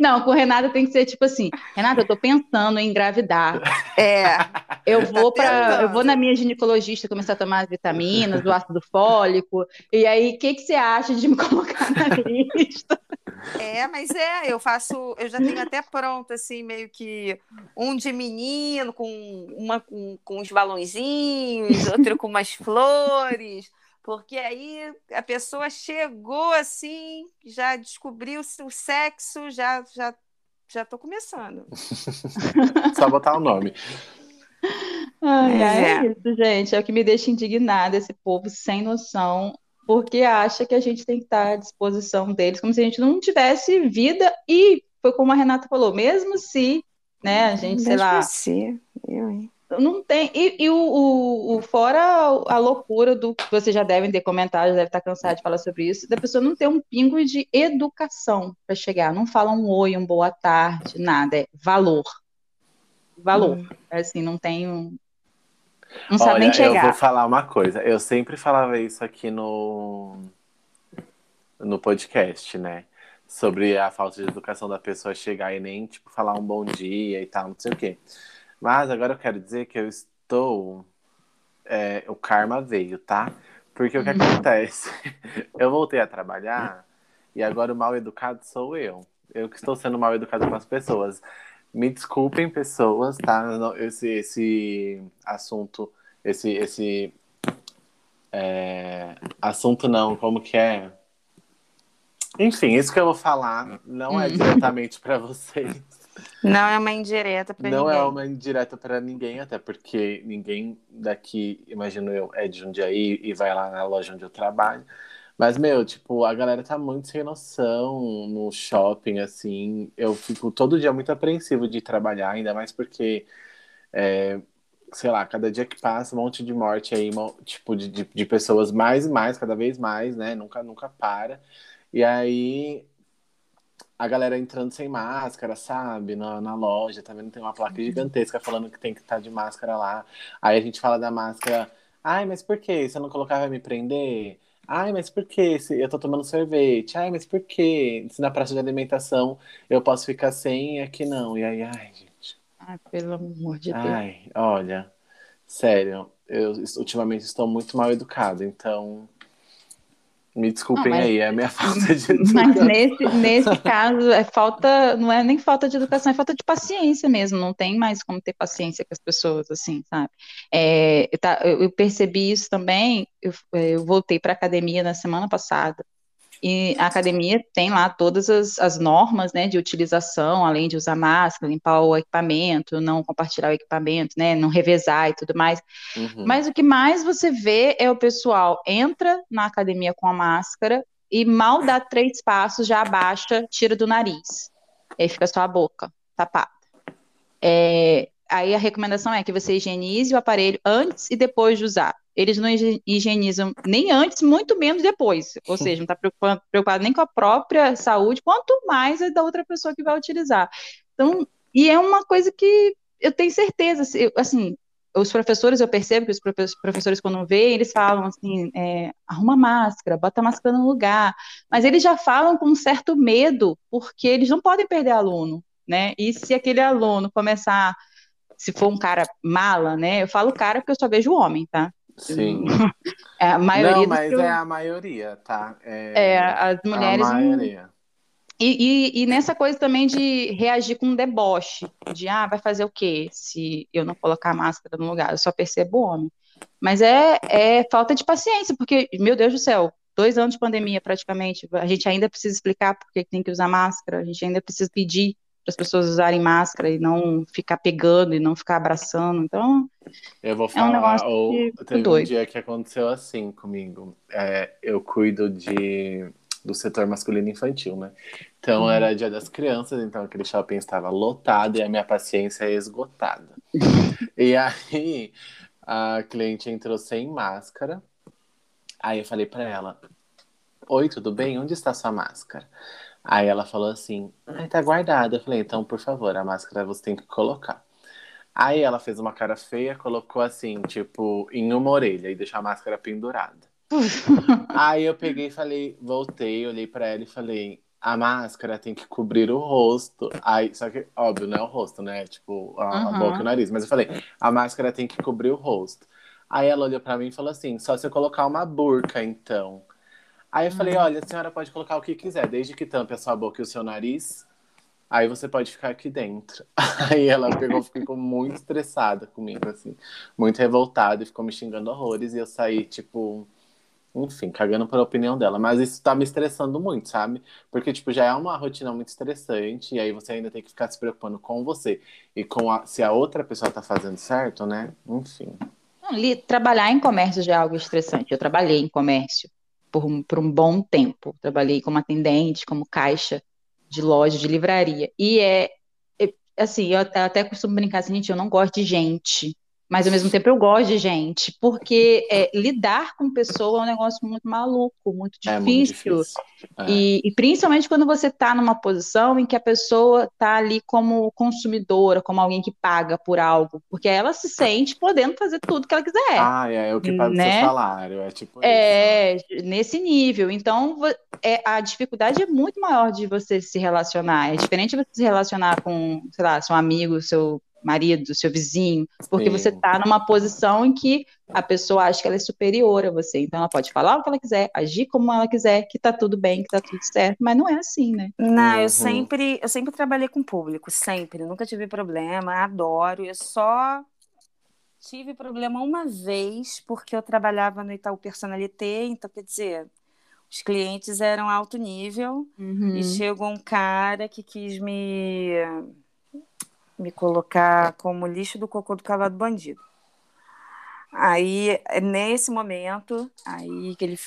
Não, com o Renata tem que ser tipo assim, Renata, eu tô pensando em engravidar. É. Eu tá vou para, eu vou na minha ginecologista começar a tomar as vitaminas, o ácido fólico. E aí, o que que você acha de me colocar na lista? É, mas é, eu faço, eu já tenho até pronto, assim, meio que um de menino, com uma com, com uns balãozinhos, outro com umas flores, porque aí a pessoa chegou assim, já descobriu o sexo, já já já tô começando. Só botar o nome. Ai, é. é isso, gente. É o que me deixa indignada, esse povo sem noção porque acha que a gente tem que estar à disposição deles, como se a gente não tivesse vida, e foi como a Renata falou, mesmo se, né, a gente, sei lá. Se, eu, hein? Não tem. E, e o, o, o, fora a loucura do que vocês já devem ter comentado, já deve estar cansado de falar sobre isso, da pessoa não ter um pingo de educação para chegar. Não fala um oi, um boa tarde, nada. É valor. Valor. Hum. Assim, não tem um, não sabe Olha, nem chegar. Eu vou falar uma coisa. Eu sempre falava isso aqui no, no podcast, né? Sobre a falta de educação da pessoa chegar e nem, tipo, falar um bom dia e tal, não sei o quê. Mas agora eu quero dizer que eu estou. É, o karma veio, tá? Porque o que uhum. acontece? Eu voltei a trabalhar e agora o mal educado sou eu. Eu que estou sendo mal educado com as pessoas. Me desculpem, pessoas, tá? Esse, esse assunto, esse, esse é, assunto não, como que é? Enfim, isso que eu vou falar não é hum. diretamente para vocês. Não é uma indireta para ninguém. Não é uma indireta para ninguém, até porque ninguém daqui, imagino eu, é de Jundiaí e vai lá na loja onde eu trabalho. Mas, meu, tipo, a galera tá muito sem noção no shopping, assim. Eu fico todo dia muito apreensivo de trabalhar, ainda mais porque, é, sei lá, cada dia que passa, um monte de morte aí, tipo, de, de, de pessoas mais e mais, cada vez mais, né? Nunca, nunca para. E aí, a galera entrando sem máscara, sabe? Na, na loja, tá vendo? Tem uma placa gigantesca falando que tem que estar tá de máscara lá. Aí a gente fala da máscara. Ai, mas por quê? Se eu não colocar, vai me prender? Ai, mas por que se eu tô tomando sorvete? Ai, mas por que se na praça de alimentação eu posso ficar sem e aqui não? E aí, ai, gente. Ai, pelo amor de Deus. Ai, olha, sério, eu ultimamente estou muito mal educado, então me desculpem não, mas... aí, é a minha falta de educação. Mas nesse, nesse caso, é falta, não é nem falta de educação, é falta de paciência mesmo. Não tem mais como ter paciência com as pessoas, assim, sabe? É, eu, tá, eu percebi isso também. Eu, é, eu voltei para academia na semana passada. E a academia tem lá todas as, as, normas, né, de utilização, além de usar máscara, limpar o equipamento, não compartilhar o equipamento, né, não revezar e tudo mais. Uhum. Mas o que mais você vê é o pessoal entra na academia com a máscara e mal dá três passos, já abaixa, tira do nariz. E aí fica só a boca tapada. É, aí a recomendação é que você higienize o aparelho antes e depois de usar. Eles não higienizam nem antes, muito menos depois. Ou seja, não está preocupado, preocupado, nem com a própria saúde, quanto mais a da outra pessoa que vai utilizar. Então, e é uma coisa que eu tenho certeza, assim, os professores, eu percebo que os professores, quando veem, eles falam assim, é, arruma máscara, bota a máscara no lugar, mas eles já falam com um certo medo, porque eles não podem perder aluno, né? E se aquele aluno começar, se for um cara mala, né? Eu falo cara porque eu só vejo homem, tá? Sim. É a maioria. Não, mas eu... é a maioria, tá? É, é as mulheres. A maioria. E, e, e, nessa coisa também de reagir com um deboche, de ah, vai fazer o quê se eu não colocar a máscara no lugar? Eu só percebo o homem. Mas é, é falta de paciência, porque, meu Deus do céu, dois anos de pandemia praticamente, a gente ainda precisa explicar por que tem que usar máscara, a gente ainda precisa pedir as pessoas usarem máscara e não ficar pegando e não ficar abraçando. Então, eu vou falar, é um negócio ou, teve doido. um dia que aconteceu assim comigo. É, eu cuido de do setor masculino infantil, né? Então hum. era dia das crianças, então aquele shopping estava lotado e a minha paciência é esgotada. e aí a cliente entrou sem máscara. Aí eu falei para ela: Oi, tudo bem? Onde está sua máscara? Aí ela falou assim: ah, tá guardada. Eu falei: Então, por favor, a máscara você tem que colocar. Aí ela fez uma cara feia, colocou assim, tipo, em uma orelha e deixou a máscara pendurada. Aí eu peguei e falei, voltei, olhei para ela e falei, a máscara tem que cobrir o rosto. Aí, só que, óbvio, não é o rosto, né? Tipo, a, uhum. a boca e o nariz. Mas eu falei, a máscara tem que cobrir o rosto. Aí ela olhou para mim e falou assim: só se eu colocar uma burca, então. Aí eu falei: uhum. olha, a senhora pode colocar o que quiser, desde que tampe a sua boca e o seu nariz. Aí você pode ficar aqui dentro. Aí ela pegou, ficou muito estressada comigo, assim, muito revoltada e ficou me xingando horrores. E eu saí, tipo, enfim, cagando para a opinião dela. Mas isso tá me estressando muito, sabe? Porque, tipo, já é uma rotina muito estressante, e aí você ainda tem que ficar se preocupando com você e com a, se a outra pessoa tá fazendo certo, né? Enfim. trabalhar em comércio já é algo estressante. Eu trabalhei em comércio por um, por um bom tempo. Trabalhei como atendente, como caixa de loja, de livraria. E é, é assim, eu até costumo brincar assim, gente, eu não gosto de gente mas ao mesmo tempo eu gosto de gente, porque é, lidar com pessoa é um negócio muito maluco, muito difícil. É muito difícil. É. E, e, principalmente quando você está numa posição em que a pessoa está ali como consumidora, como alguém que paga por algo, porque ela se sente podendo fazer tudo que ela quiser. Ah, é, é o que paga né? o seu salário, é tipo É, isso. nesse nível. Então, é, a dificuldade é muito maior de você se relacionar. É diferente você se relacionar com, sei lá, seu amigo, seu marido, seu vizinho, porque Sim. você está numa posição em que a pessoa acha que ela é superior a você. Então ela pode falar o que ela quiser, agir como ela quiser, que tá tudo bem, que tá tudo certo, mas não é assim, né? Não, uhum. eu sempre, eu sempre trabalhei com público, sempre, nunca tive problema, adoro, eu só tive problema uma vez porque eu trabalhava no Itaú Personalité, então quer dizer, os clientes eram alto nível uhum. e chegou um cara que quis me me colocar como lixo do cocô do cavalo bandido. Aí, nesse momento, aí que ele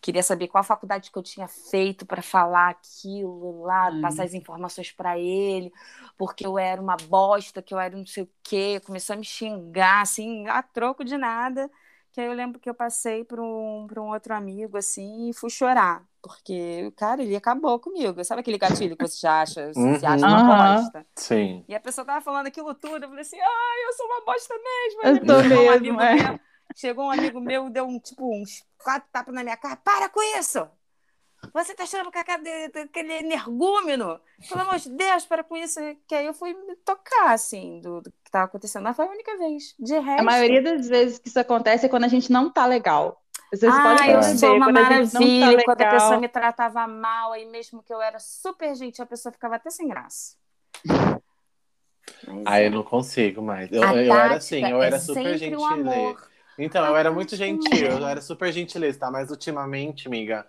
queria saber qual a faculdade que eu tinha feito para falar aquilo lá, hum. passar as informações para ele, porque eu era uma bosta, que eu era não sei o quê, começou a me xingar, assim, a troco de nada. Que aí eu lembro que eu passei para um, um outro amigo, assim, e fui chorar. Porque, cara, ele acabou comigo. Sabe aquele gatilho que você acha, uhum. você acha uma bosta? Sim. E a pessoa tava falando aquilo tudo, eu falei assim, ai, eu sou uma bosta mesmo. Eu tô mesmo, um é. meu, chegou um amigo meu, deu um, tipo, uns quatro tapas na minha cara. Para com isso! Você tá achando que aquele energúmeno? Pelo amor de Deus, para com isso. Que aí eu fui me tocar, assim, do, do que estava acontecendo. Mas foi a única vez. De resto... A maioria das vezes que isso acontece é quando a gente não tá legal. Vocês ah, eu sou uma quando maravilha. A tá quando a pessoa me tratava mal, aí mesmo que eu era super gentil, a pessoa ficava até sem graça. Mas, ah, eu não consigo mais. Eu, eu era assim, eu era é super gentil. Um então, eu era muito gentil, eu era super gentileza, tá? Mas ultimamente, amiga,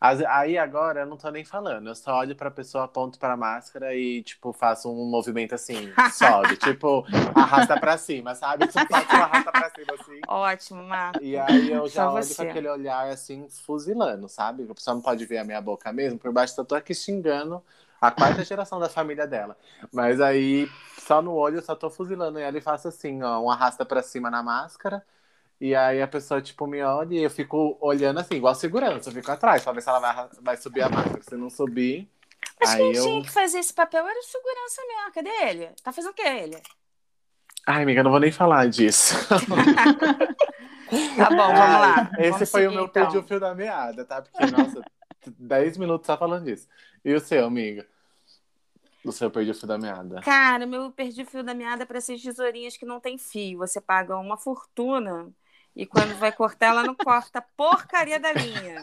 Aí agora eu não tô nem falando, eu só olho pra pessoa, aponto pra máscara e, tipo, faço um movimento assim, sobe, tipo, arrasta pra cima, sabe? Um arrasta pra cima assim. Ótimo, Marco. E aí eu já Só olho você. com aquele olhar assim, fuzilando, sabe? A pessoa não pode ver a minha boca mesmo, por baixo eu tô aqui xingando a quarta geração da família dela. Mas aí, só no olho, eu só tô fuzilando ela e faço assim, ó, um arrasta pra cima na máscara. E aí a pessoa, tipo, me olha e eu fico olhando assim, igual segurança, eu fico atrás pra ver se ela vai, vai subir a máscara. Se não subir, Mas aí quem eu. tinha que fazer esse papel era o segurança mesmo. Cadê ele? Tá fazendo o que ele? Ai, amiga, não vou nem falar disso. Tá bom, vamos lá. Esse Vamos foi o seguir, meu então. perdi o fio da meada, tá? Porque, nossa, 10 minutos só falando disso. E o seu, amiga? O seu perdi o fio da meada. Cara, meu perdi o fio da meada para essas tesourinhas que não tem fio. Você paga uma fortuna e quando vai cortar, ela não corta a porcaria da linha.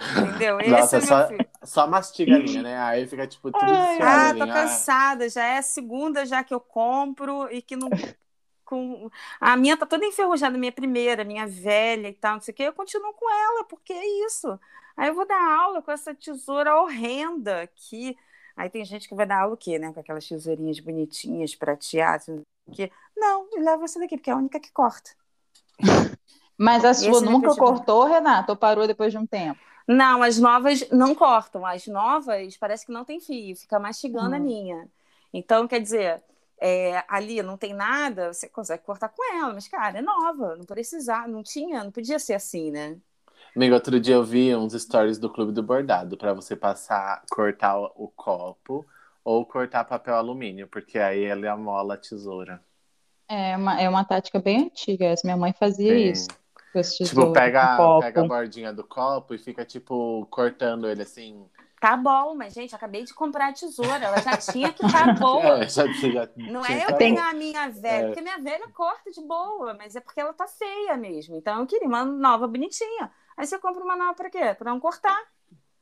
Entendeu? Esse Nossa, é meu só-. Só mastiga a linha, né? Aí fica, tipo, tudo Ai, Ah, tô linha. cansada. Já é a segunda já que eu compro e que não. Com... A minha tá toda enferrujada, minha primeira, minha velha e tal, não sei o quê. Eu continuo com ela, porque é isso. Aí eu vou dar aula com essa tesoura horrenda aqui. Aí tem gente que vai dar aula o quê, né? Com aquelas tesourinhas bonitinhas, prateadas, não sei o quê. Não, eu levo essa daqui, porque é a única que corta. Mas a sua Esse nunca cortou, Renato? Ou parou depois de um tempo? Não, as novas não cortam. As novas parece que não tem fio, fica mastigando a Hum. linha. Então, quer dizer, é, ali não tem nada, você consegue cortar com ela, mas, cara, é nova, não precisar, não tinha, não podia ser assim, né? Amigo, outro dia eu vi uns stories do Clube do Bordado pra você passar, cortar o, o copo ou cortar papel alumínio, porque aí ele amola a tesoura. É uma, é uma tática bem antiga. essa. Minha mãe fazia Sim. isso. Tipo, pega, pega a bordinha do copo e fica, tipo, cortando ele assim. Tá bom, mas, gente, acabei de comprar a tesoura, ela já tinha que estar boa. É, já, já Não tinha é eu pegar a minha velha, É. porque minha velha corta de boa, mas é porque ela tá feia mesmo. Então eu queria uma nova bonitinha. Aí você compra uma nova pra quê? Pra não cortar.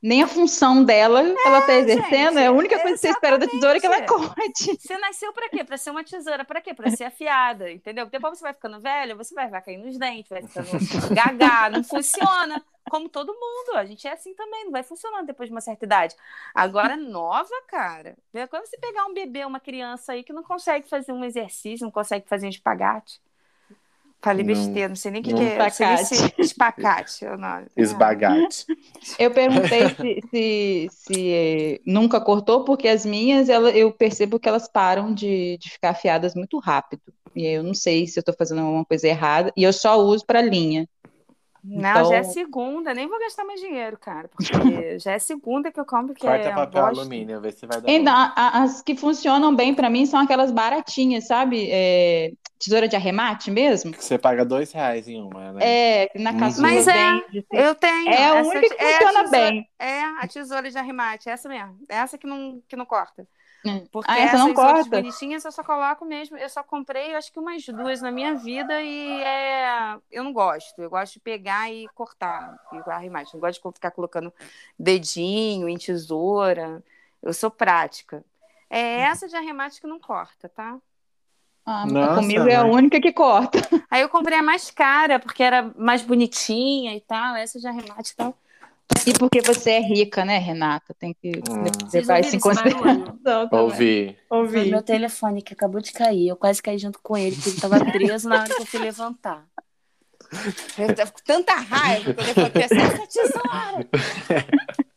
Nem a função dela ela tá exercendo. gente, é a única coisa que você espera da tesoura é que ela exatamente. corte. Você nasceu pra quê? Pra ser uma tesoura. Pra quê? Pra ser afiada, entendeu? Depois você vai ficando velho, você vai, vai cair nos dentes, vai ficando gaga, não funciona. Como todo mundo, a gente é assim também, não vai funcionando depois de uma certa idade. Agora, nova, cara. é Quando você pegar um bebê, uma criança aí que não consegue fazer um exercício, não consegue fazer um espagate. Falei Não- besteira, não sei nem o que, que é. Se- Espacate. Espacate. é o nome. Esbagate. Eu perguntei se, se, se, eh, nunca cortou, porque as minhas ela, eu percebo que elas param de, de ficar afiadas muito rápido. E aí eu não sei se eu tô fazendo alguma coisa errada. E eu só uso para linha. Não, Então- já é segunda, nem vou gastar mais dinheiro, cara, porque já é segunda que eu compro, que Corta é papel bosta. alumínio, vê se vai dar bom. a- as que funcionam bem para mim são aquelas baratinhas, sabe? É, tesoura de arremate mesmo. Você paga dois reais em uma, né? É, na Uhum. caçula Mas é, vende. Eu tenho. É a essa- única que é funciona tesoura- bem. É a tesoura de arremate, essa mesmo. Essa que não, que não corta. Hum. Porque Ah, essa não corta? bonitinhas eu só coloco mesmo. Eu só comprei, eu acho que umas duas na minha vida e é, eu não gosto. Eu gosto de pegar e cortar e arremate. Não gosto de ficar colocando dedinho em tesoura. Eu sou prática. É essa de arremate que não corta, tá? Ah, Nossa, comigo é a única que corta. Aí eu comprei a mais cara, porque era mais bonitinha e tal. Essa de arremate e tal. E porque você é rica, né, Renata? Tem que Hum. levar isso em consideração também. Ouvi. Foi Ouvi. meu telefone que acabou de cair. Eu quase caí junto com ele, porque ele estava preso na hora que eu fui levantar. Eu tava com tanta raiva que eu levantei assim, essa tesoura.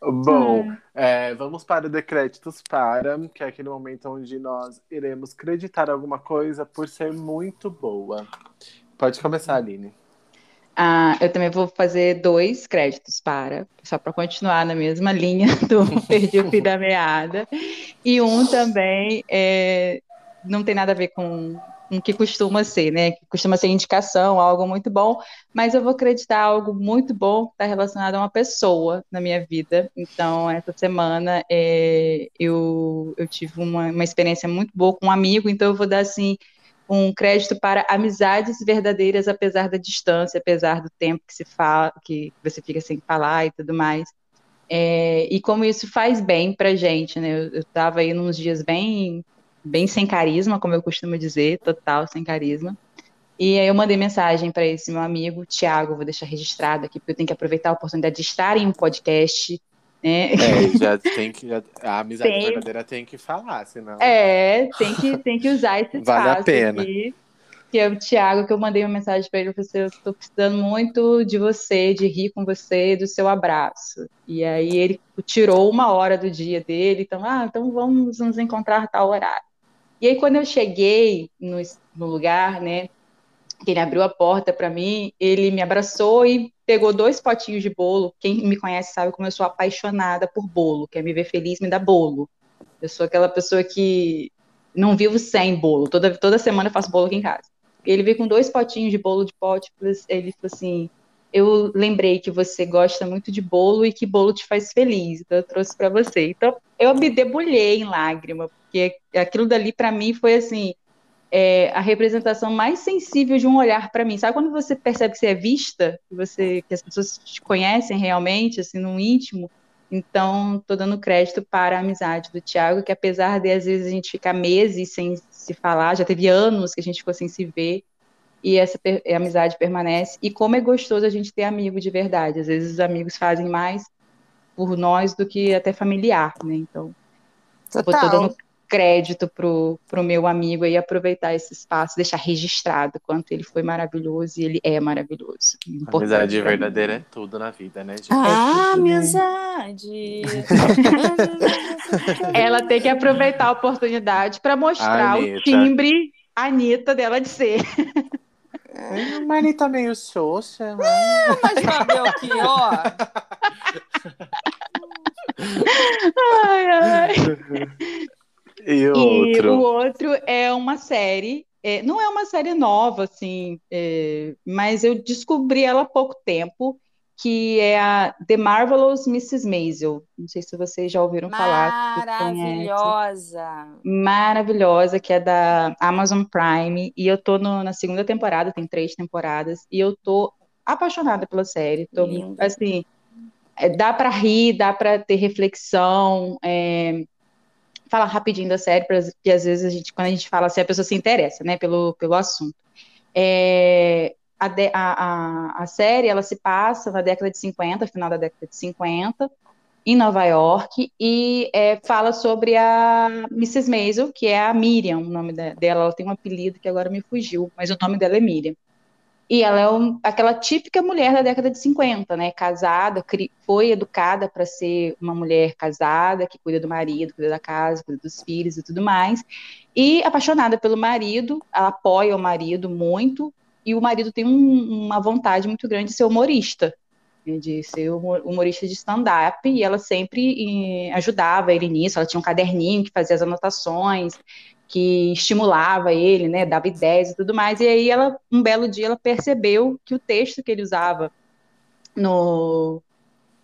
Bom, é, vamos para o decréditos para, que é aquele momento onde nós iremos creditar alguma coisa por ser muito boa. Pode começar, Aline. Ah, eu também vou fazer dois créditos para, só para continuar na mesma linha do Perdi o Fio da Meada. E um também é, não tem nada a ver com, o que costuma ser, né? Que costuma ser indicação, algo muito bom, mas eu vou acreditar algo muito bom que está relacionado a uma pessoa na minha vida. Então, essa semana é, eu, eu tive uma, uma experiência muito boa com um amigo, então eu vou dar assim um crédito para amizades verdadeiras, apesar da distância, apesar do tempo que se fala, que você fica sem falar e tudo mais. É, e como isso faz bem pra gente, né? Eu, eu tava aí nos dias bem, bem sem carisma, como eu costumo dizer, total sem carisma. E aí eu mandei mensagem para esse meu amigo, Tiago, vou deixar registrado aqui, porque eu tenho que aproveitar a oportunidade de estar em um podcast. Né? É, já tem que. A amizade tem. verdadeira tem que falar, senão. É, tem que, tem que usar esse vale a pena. Aqui, que é o Tiago, que eu mandei uma mensagem para ele, eu falei assim, eu estou precisando muito de você, de rir com você, do seu abraço. E aí ele tirou uma hora do dia dele, então, ah, então vamos nos encontrar tal horário. E aí quando eu cheguei no, no lugar, né, que ele abriu a porta para mim, ele me abraçou e pegou dois potinhos de bolo. Quem me conhece sabe como eu sou apaixonada por bolo, quer me ver feliz, me dá bolo. Eu sou aquela pessoa que não vivo sem bolo. Toda, toda semana eu faço bolo aqui em casa. Ele veio com dois potinhos de bolo de pote. Ele falou assim: Eu lembrei que você gosta muito de bolo e que bolo te faz feliz. Então eu trouxe para você. Então eu me debulhei em lágrima, porque aquilo dali para mim foi assim é, a representação mais sensível de um olhar para mim. Sabe quando você percebe que você é vista, que você, que as pessoas te conhecem realmente, assim, no íntimo? Então, estou dando crédito para a amizade do Tiago, que apesar de às vezes a gente ficar meses sem se falar, já teve anos que a gente ficou sem se ver, e essa amizade permanece. E como é gostoso a gente ter amigo de verdade. Às vezes os amigos fazem mais por nós do que até familiar, né? Então, estou dando crédito pro, pro meu amigo e aproveitar esse espaço, deixar registrado quanto ele foi maravilhoso e ele é maravilhoso. A amizade verdadeira é tudo na vida, né, gente? Ah, é amizade! Ela tem que aproveitar a oportunidade para mostrar o timbre Anitta dela de ser. É, uma Anitta meio xoxa. Mas... Ah, mas o que, ó. ai, ai. E, outro? e o outro é uma série. É, não é uma série nova, assim, é, mas eu descobri ela há pouco tempo, que é a The Marvelous Mrs. Maisel. Não sei se vocês já ouviram falar. Maravilhosa! Maravilhosa, que é da Amazon Prime. E eu tô no, na segunda temporada, tem três temporadas, e eu tô apaixonada pela série. Tô, assim, é, dá para rir, dá para ter reflexão. É, falar rapidinho da série, porque às vezes a gente, quando a gente fala assim, a pessoa se interessa, né, pelo, pelo assunto. É, a, a, a, série, ela se passa na década de 50, final da década de 50, em Nova York, e é, fala sobre a Mrs. Maisel, que é a Miriam, o nome dela, ela tem um apelido que agora me fugiu, mas o nome dela é Miriam. E ela é um, aquela típica mulher da década de 50, né? Casada, cri, foi educada para ser uma mulher casada, que cuida do marido, cuida da casa, cuida dos filhos e tudo mais. E apaixonada pelo marido, ela apoia o marido muito, e o marido tem um, uma vontade muito grande de ser humorista, né? de ser humorista de stand-up, e ela sempre ajudava ele nisso. Ela tinha um caderninho que fazia as anotações, que estimulava ele, né, dava ideias e tudo mais. E aí ela, um belo dia, ela percebeu que o texto que ele usava no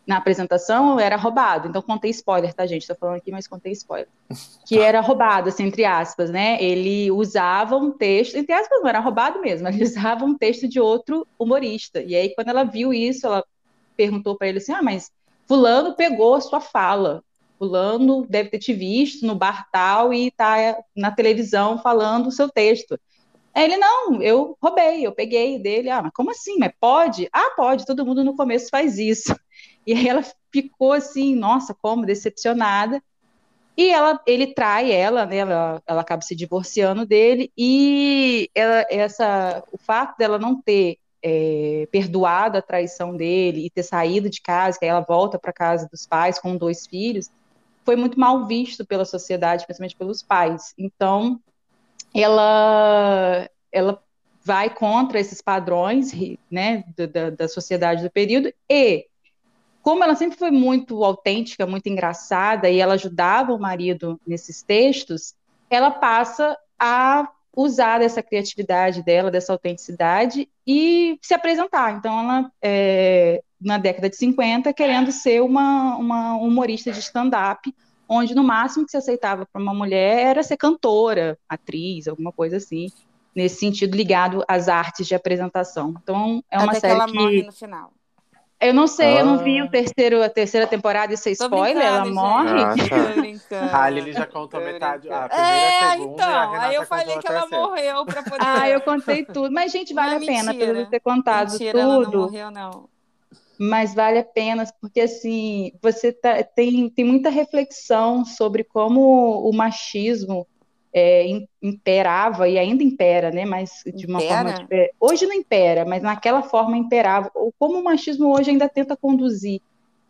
na apresentação era roubado. Então contei spoiler, tá, gente? Tô falando aqui, mas contei spoiler. Que era roubado, assim, entre aspas, né? Ele usava um texto, entre aspas, não era roubado mesmo, ele usava um texto de outro humorista. E aí, quando ela viu isso, ela perguntou para ele assim: "Ah, mas fulano pegou a sua fala fulano deve ter te visto no bar tal e tá na televisão falando o seu texto. Aí ele, não, eu roubei, eu peguei dele. Ah, mas como assim? Mas pode? Ah, pode, todo mundo no começo faz isso. E aí ela ficou assim, nossa, como decepcionada. E ela, ele trai ela, né? Ela, ela acaba se divorciando dele e ela, essa, o fato dela não ter é, perdoado a traição dele e ter saído de casa, que aí ela volta para casa dos pais com dois filhos, foi muito mal visto pela sociedade, principalmente pelos pais. Então, ela, ela vai contra esses padrões né, da, da sociedade do período e como ela sempre foi muito autêntica, muito engraçada e ela ajudava o marido nesses textos, ela passa a usar dessa criatividade dela, dessa autenticidade e se apresentar. Então, ela, é, na década de 50, querendo ser uma, uma humorista de stand-up, onde no máximo que se aceitava para uma mulher era ser cantora, atriz, alguma coisa assim, nesse sentido ligado às artes de apresentação. Então, é uma Até série que ela que... morre no final. Eu não sei, eu não vi Ah. o terceiro, a terceira temporada, isso é spoiler, ela brincando, morre. Ah, gente. tá. A Lili já contou metade. A primeira, a É, segunda, a então. Renata Aí eu falei a que ela morreu pra poder. Ah, eu contei tudo. Mas, gente, vale Não, a pena, mentira. ter contado Mentira, ela não tudo. morreu, não. Mas vale a pena, porque assim, você tá- tem, tem muita reflexão sobre como o machismo é, im- imperava e ainda impera, né? Mas de uma forma Impera? diferente. Hoje não impera, mas naquela forma imperava. Ou como o machismo hoje ainda tenta conduzir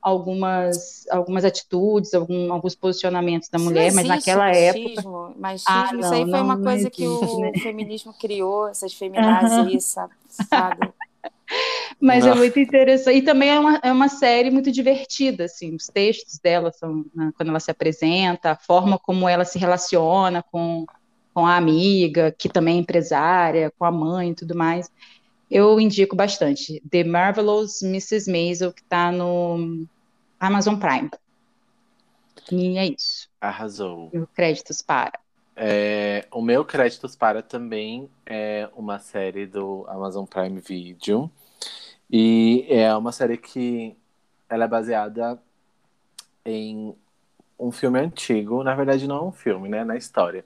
algumas, algumas atitudes, algum- alguns posicionamentos da mulher, não mas naquela época. machismo. Machismo, Ah, isso aí não, foi uma não coisa que existe, o né? feminismo criou, essas feminazes sa- sabe? Mas é muito interessante. E também é uma, é uma série muito divertida, assim. Os textos dela são, né, quando ela se apresenta, a forma como ela se relaciona com, com a amiga, que também é empresária, com a mãe e tudo mais. Eu indico bastante. The Marvelous Mrs. Maisel, que está no Amazon Prime. E é isso. Arrasou. E créditos para. É, o meu Créditos Para também é uma série do Amazon Prime Video. E é uma série que ela é baseada em um filme antigo. Na verdade, não é um filme, né? Na história.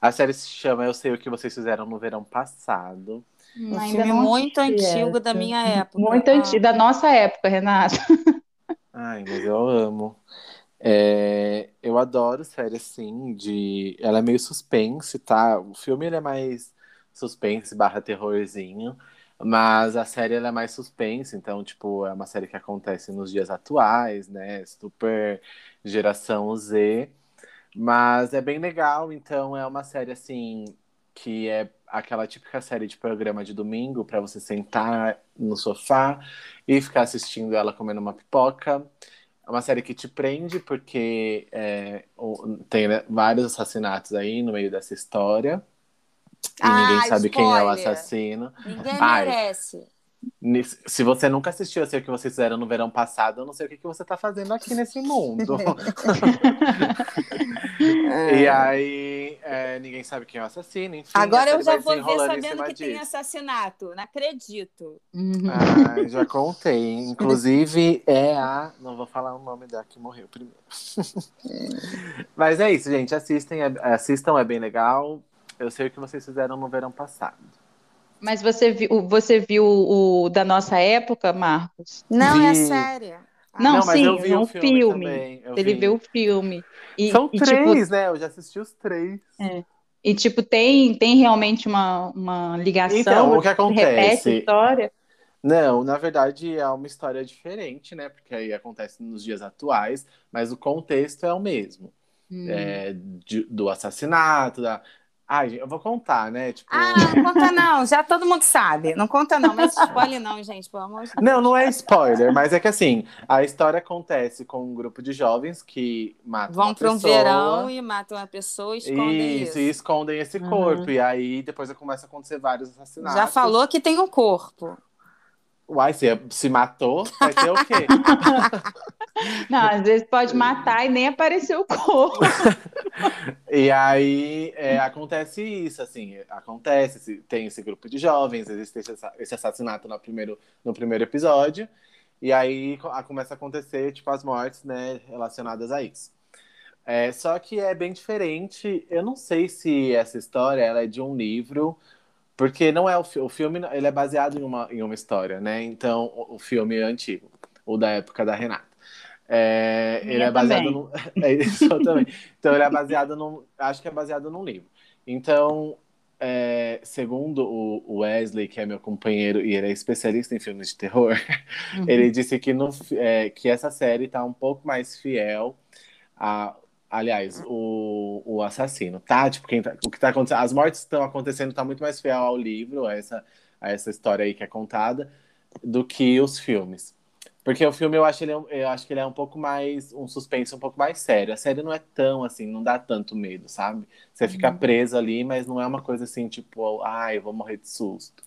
A série se chama Eu Sei O Que Vocês Fizeram no Verão Passado. Um Ainda filme não muito antigo essa. da minha época. Muito Ah. antigo, da nossa época, Renata. Ai, mas eu amo. É, eu adoro série assim, de. Ela é meio suspense, tá? O filme ele é mais suspense barra terrorzinho, mas a série é mais suspense, então, tipo, é uma série que acontece nos dias atuais, né? Super geração Z. Mas é bem legal, então é uma série assim que é aquela típica série de programa de domingo para você sentar no sofá e ficar assistindo ela comendo uma pipoca. É uma série que te prende porque é, tem né, vários assassinatos aí no meio dessa história. E Ah, ninguém sabe quem é o spoiler. assassino. Ninguém Ai. merece. Se você nunca assistiu Eu Sei O Que Vocês Fizeram no Verão Passado, eu não sei o que, que você tá fazendo aqui nesse mundo. E aí, é, ninguém sabe quem é o assassino, enfim. Agora a eu já vou ver sabendo que tem disso. assassinato. Não acredito. Uhum. Ah, já contei. Inclusive, é a. Não vou falar o nome da que morreu primeiro. Mas é isso, gente. Assistem, é- assistam, é bem legal. Eu sei o que vocês fizeram no verão passado. Mas você viu, você viu o da nossa época, Marcos? Não, é séria. Ah, Não, mas sim, eu vi não o o filme, filme. também. Eu Ele vi. viu o filme. E, São e, tipo, três, né? Eu já assisti os três. e, tipo, tem, tem realmente uma, uma ligação? Então, o que Repete a acontece? história? Não, na verdade é uma história diferente, né? Porque aí acontece nos dias atuais, mas o contexto é o mesmo. Hum. É, de- do assassinato, da. Ai, eu vou contar, né? Tipo. Ah, não conta não. Já todo mundo sabe. Não conta não. Mas spoiler não, gente. Pelo amor de Deus. Não, não é spoiler, mas é que assim, a história acontece com um grupo de jovens que matam Vão uma para um verão e matam a pessoa e escondem isso, isso. e escondem esse Uhum. corpo. E aí depois começa a acontecer vários assassinatos. Já falou que tem um corpo. Uai, se, se matou, vai ter o quê? Não, às vezes pode matar e nem aparecer o corpo. E aí é, acontece isso, assim, acontece, tem esse grupo de jovens, existe esse, assa- esse assassinato no primeiro, no primeiro episódio, e aí começa a acontecer, tipo, as mortes, né, relacionadas a isso. É, só que é bem diferente, eu não sei se essa história ela é de um livro, porque não é o, fi- o filme, ele é baseado em uma, em uma história, né, então o, o filme é antigo, o da época da Renata. É, ele é baseado no. É isso eu também. Então ele é baseado num. Acho que é baseado num livro. Então, é, segundo o Wesley, que é meu companheiro e ele é especialista em filmes de terror, Uhum. ele disse que, no, é, que essa série tá um pouco mais fiel a. Aliás, o, o assassino, tá? Tipo, quem tá- o que tá acontecendo. As mortes estão acontecendo, tá muito mais fiel ao livro, a essa, a essa história aí que é contada, do que os filmes. Porque o filme eu acho, ele, é eu acho que ele é um pouco mais. um suspense um pouco mais sério. A série não é tão assim, não dá tanto medo, sabe? Você fica preso ali, mas não é uma coisa assim, tipo, ai, eu vou morrer de susto.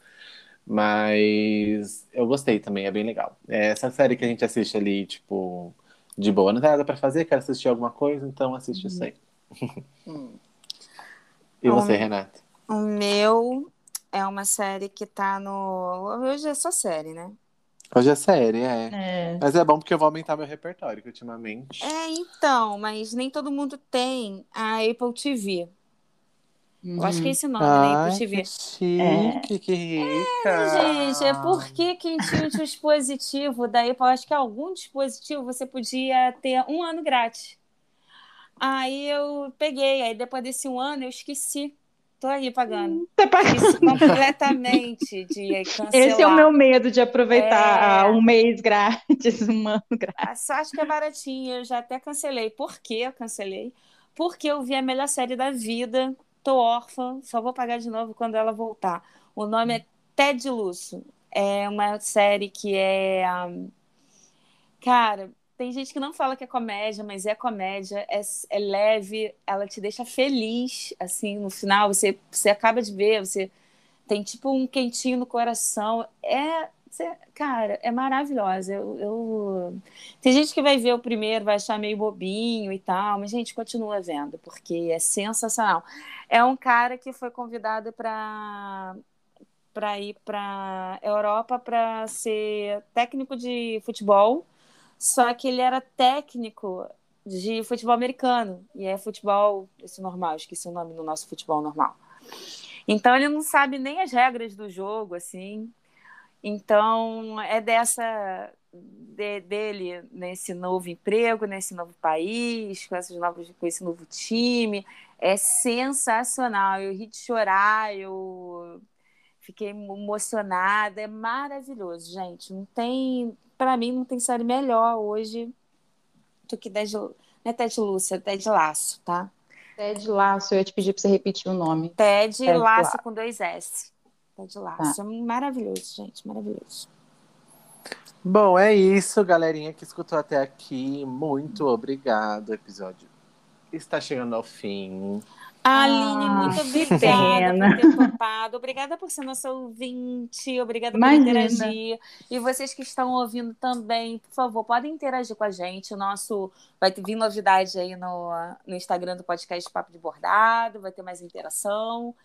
Mas eu gostei também, é bem legal. É essa série que a gente assiste ali, tipo, de boa. Não tem nada pra fazer, quero assistir alguma coisa, então assiste isso aí. Hum. E você, Hum. Renata? O meu é uma série que tá no. Hoje é só série, né? Hoje é série, é. É. Mas é bom porque eu vou aumentar meu repertório, que ultimamente. É, então, mas nem todo mundo tem a Apple TV. Eu acho que é esse nome, né? Ai, que chique, que rica. Gente, é porque quem tinha o dispositivo da Apple, acho que algum dispositivo você podia ter um ano grátis. Aí eu peguei, aí depois desse um ano eu esqueci. Tô aí pagando. Tá pagando. Completamente de cancelar. Esse é o meu medo de aproveitar É. ah, um mês grátis, um ano grátis. Ah, Só acho que é baratinho, eu já até cancelei. Por que eu cancelei? Porque eu vi a melhor série da vida, tô órfã, só vou pagar de novo quando ela voltar. O nome é Ted Lusso. É uma série que é. um, Cara, tem gente que não fala que é comédia, mas é comédia, é, é leve, ela te deixa feliz, assim, no final, você, você acaba de ver, você tem tipo um quentinho no coração. É. Cara, é maravilhosa. Eu, eu- Tem gente que vai ver o primeiro, vai achar meio bobinho e tal, mas, gente, continua vendo, porque é sensacional. É um cara que foi convidado para para ir para Europa para ser técnico de futebol, só que ele era técnico de futebol americano, e é futebol, esse normal, esqueci o nome do nosso futebol normal. Então ele não sabe nem as regras do jogo, assim. Então é dessa de- dele nesse novo emprego, nesse novo país, com esses novos, com esse novo time, é sensacional. Eu ri de chorar, eu fiquei emocionada, é maravilhoso, gente. Não tem, para mim não tem série melhor hoje do que Ted, não é Ted Lúcia, é Ted Laço, tá? Ted Laço, eu ia te pedir para você repetir o nome. Ted Ted Laço Laço. com dois S. Ted Laço. É maravilhoso, gente, maravilhoso. Bom, é isso, galerinha que escutou até aqui. Muito obrigado. O episódio está chegando ao fim. Aline, Ah, muito obrigada pena. por ter topado. Obrigada por ser nossa ouvinte. Obrigada por Imagina. interagir. E vocês que estão ouvindo também, por favor, podem interagir com a gente. O nosso vai ter vir novidade aí no, no Instagram do podcast Papo de Bordado, vai ter mais interação.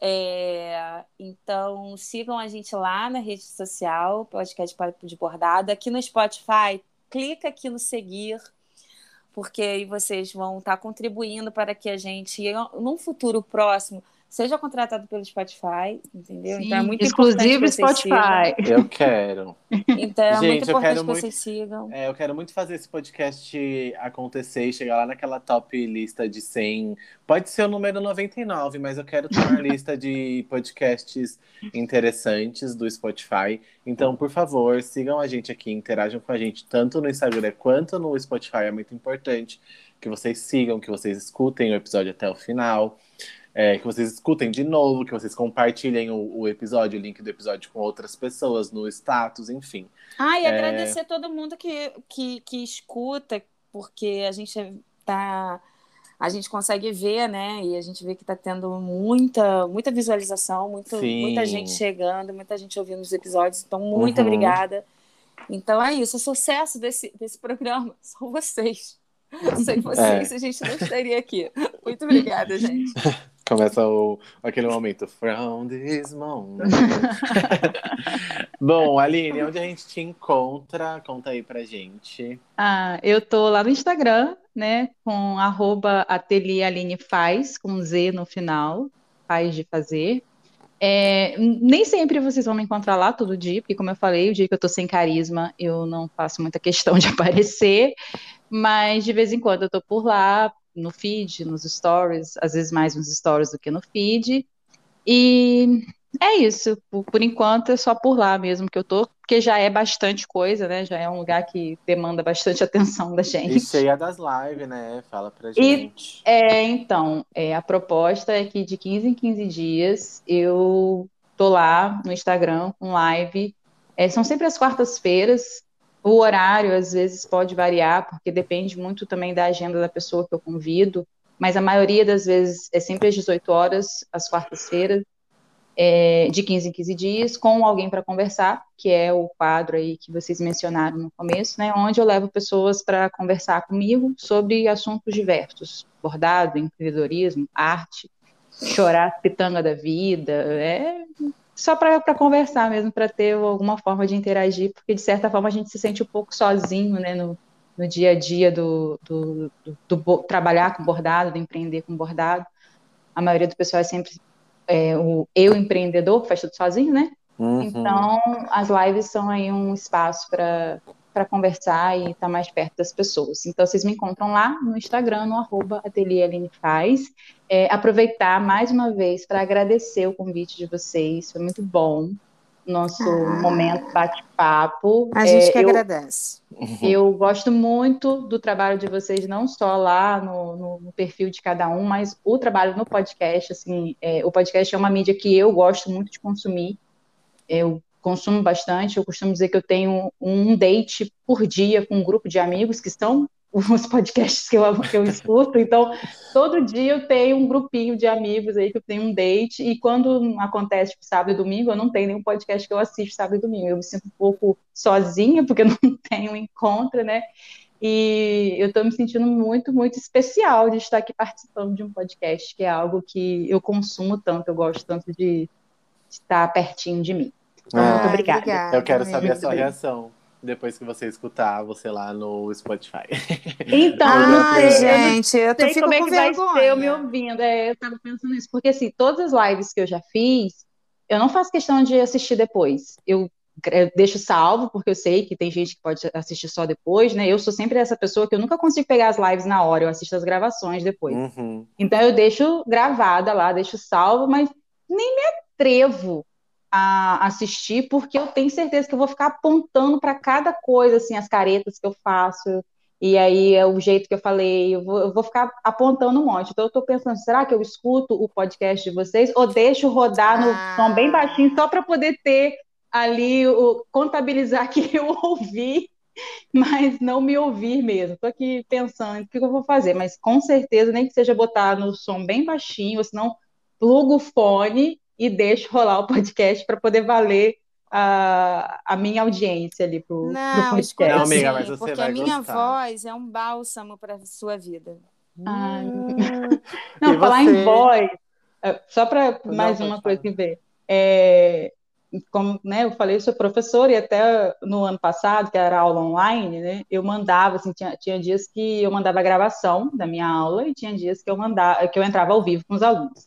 É, então, sigam a gente lá na rede social, podcast Papo de Bordado. Aqui no Spotify, clica aqui no seguir porque aí vocês vão estar contribuindo para que a gente, num futuro próximo, seja contratado pelo Spotify, entendeu? Sim, então é muito exclusivo importante que vocês Spotify. Eu quero. sigam. Então é Gente, muito importante que muito- vocês sigam. É, eu quero muito fazer esse podcast acontecer e chegar lá naquela top lista de 100. Pode ser o número 99, mas eu quero ter uma lista de podcasts interessantes do Spotify. Então, por favor, sigam a gente aqui, interajam com a gente tanto no Instagram quanto no Spotify. É muito importante que vocês sigam, que vocês escutem o episódio até o final. É, que vocês escutem de novo, que vocês compartilhem o, o episódio, o link do episódio com outras pessoas no status, enfim. Ah, e É. agradecer a todo mundo que, que, que escuta, porque a gente tá. A gente consegue ver, né? E a gente vê que está tendo muita, muita visualização, muito, Sim. muita gente chegando, muita gente ouvindo os episódios. Então, muito Uhum. obrigada. Então é isso. O sucesso desse, desse programa são vocês. Sem vocês, É. a gente não estaria aqui. Muito obrigada, gente. Começa o, aquele momento. From this moment. Bom, Aline, onde a gente te encontra? Conta aí pra gente. Ah, eu tô lá no Instagram, né, com arroba faz, com Z no final, faz de fazer. É, nem sempre vocês vão me encontrar lá todo dia, porque como eu falei, o dia que eu tô sem carisma, eu não faço muita questão de aparecer, mas de vez em quando eu tô por lá, no feed, nos stories, às vezes mais nos stories do que no feed. E é isso, por, por enquanto é só por lá mesmo que eu tô, porque já é bastante coisa, né? Já é um lugar que demanda bastante atenção da gente. E cheia das lives, né? Fala pra E- gente. É, então, é, a proposta é que de 15 em 15 dias eu tô lá no Instagram com live. É, são sempre as quartas-feiras. O horário às vezes pode variar, porque depende muito também da agenda da pessoa que eu convido, mas a maioria das vezes é sempre às 18 horas, às quartas-feiras, é, de 15 em 15 dias, com alguém para conversar, que é o quadro aí que vocês mencionaram no começo, né, onde eu levo pessoas para conversar comigo sobre assuntos diversos, bordado, empreendedorismo, arte, chorar pitanga da vida, é só para conversar mesmo, para ter alguma forma de interagir, porque de certa forma a gente se sente um pouco sozinho, né, no, no dia a dia do, do, do, do trabalhar com bordado, do empreender com bordado. A maioria do pessoal é sempre é, o eu empreendedor, que faz tudo sozinho, né? Uhum. Então, as lives são aí um espaço para para conversar e estar tá mais perto das pessoas. Então, vocês me encontram lá no Instagram, no arroba. É, aproveitar mais uma vez para agradecer o convite de vocês, foi muito bom nosso ah, momento bate-papo. A gente é, que eu, agradece. Eu gosto muito do trabalho de vocês, não só lá no, no, no perfil de cada um, mas o trabalho no podcast. Assim, é, o podcast é uma mídia que eu gosto muito de consumir. Eu consumo bastante. Eu costumo dizer que eu tenho um date por dia com um grupo de amigos que são os podcasts que eu, que eu escuto. Então, todo dia eu tenho um grupinho de amigos aí que eu tenho um date. E quando acontece tipo, sábado e domingo, eu não tenho nenhum podcast que eu assisto sábado e domingo. Eu me sinto um pouco sozinha, porque não tenho encontro, né? E eu estou me sentindo muito, muito especial de estar aqui participando de um podcast, que é algo que eu consumo tanto, eu gosto tanto de estar pertinho de mim. Então, ah, muito obrigada. obrigada. Eu quero saber a sua reação depois que você escutar você lá no Spotify. Então, Ai, gente, eu tô sei como é que vai ser eu me ouvindo. É, eu tava pensando nisso, porque assim, todas as lives que eu já fiz, eu não faço questão de assistir depois. Eu, eu deixo salvo, porque eu sei que tem gente que pode assistir só depois, né? Eu sou sempre essa pessoa que eu nunca consigo pegar as lives na hora, eu assisto as gravações depois. Uhum. Então eu deixo gravada lá, deixo salvo, mas nem me atrevo a assistir, porque eu tenho certeza que eu vou ficar apontando para cada coisa, assim, as caretas que eu faço, e aí é o jeito que eu falei, eu vou, eu vou ficar apontando um monte. Então eu estou pensando, será que eu escuto o podcast de vocês ou deixo rodar no ah. som bem baixinho só para poder ter ali o contabilizar que eu ouvi, mas não me ouvir mesmo. Estou aqui pensando o que eu vou fazer, mas com certeza nem que seja botar no som bem baixinho, ou senão plugo o fone e deixo rolar o podcast para poder valer a, a minha audiência ali pro, não, pro podcast. Não, amiga, mas você porque vai a minha gostar. voz é um bálsamo para sua vida. Ah, não, falar em voz, é, só para mais não, uma coisa que ver. É, como né, eu falei, eu sou professora e até no ano passado, que era aula online, né, eu mandava, assim, tinha, tinha dias que eu mandava a gravação da minha aula e tinha dias que eu mandava, que eu entrava ao vivo com os alunos.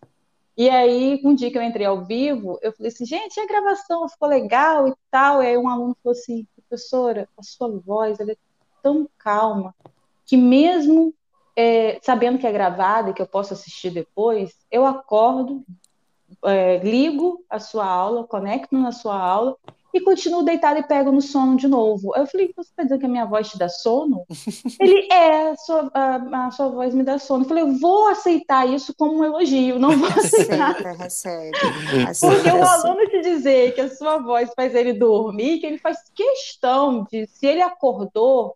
E aí, um dia que eu entrei ao vivo, eu falei assim, gente, a gravação ficou legal e tal. E aí um aluno falou assim, professora, a sua voz é tão calma que mesmo é, sabendo que é gravada e que eu posso assistir depois, eu acordo, é, ligo a sua aula, conecto na sua aula e continuo deitado e pego no sono de novo. Aí eu falei, você está dizendo que a minha voz te dá sono? Ele, é, a sua, a, a, sua voz me dá sono. Eu falei, eu vou aceitar isso como um elogio, não vou aceitar. Recebe. Porque o aluno te dizer que a sua voz faz ele dormir, que ele faz questão de, se ele acordou,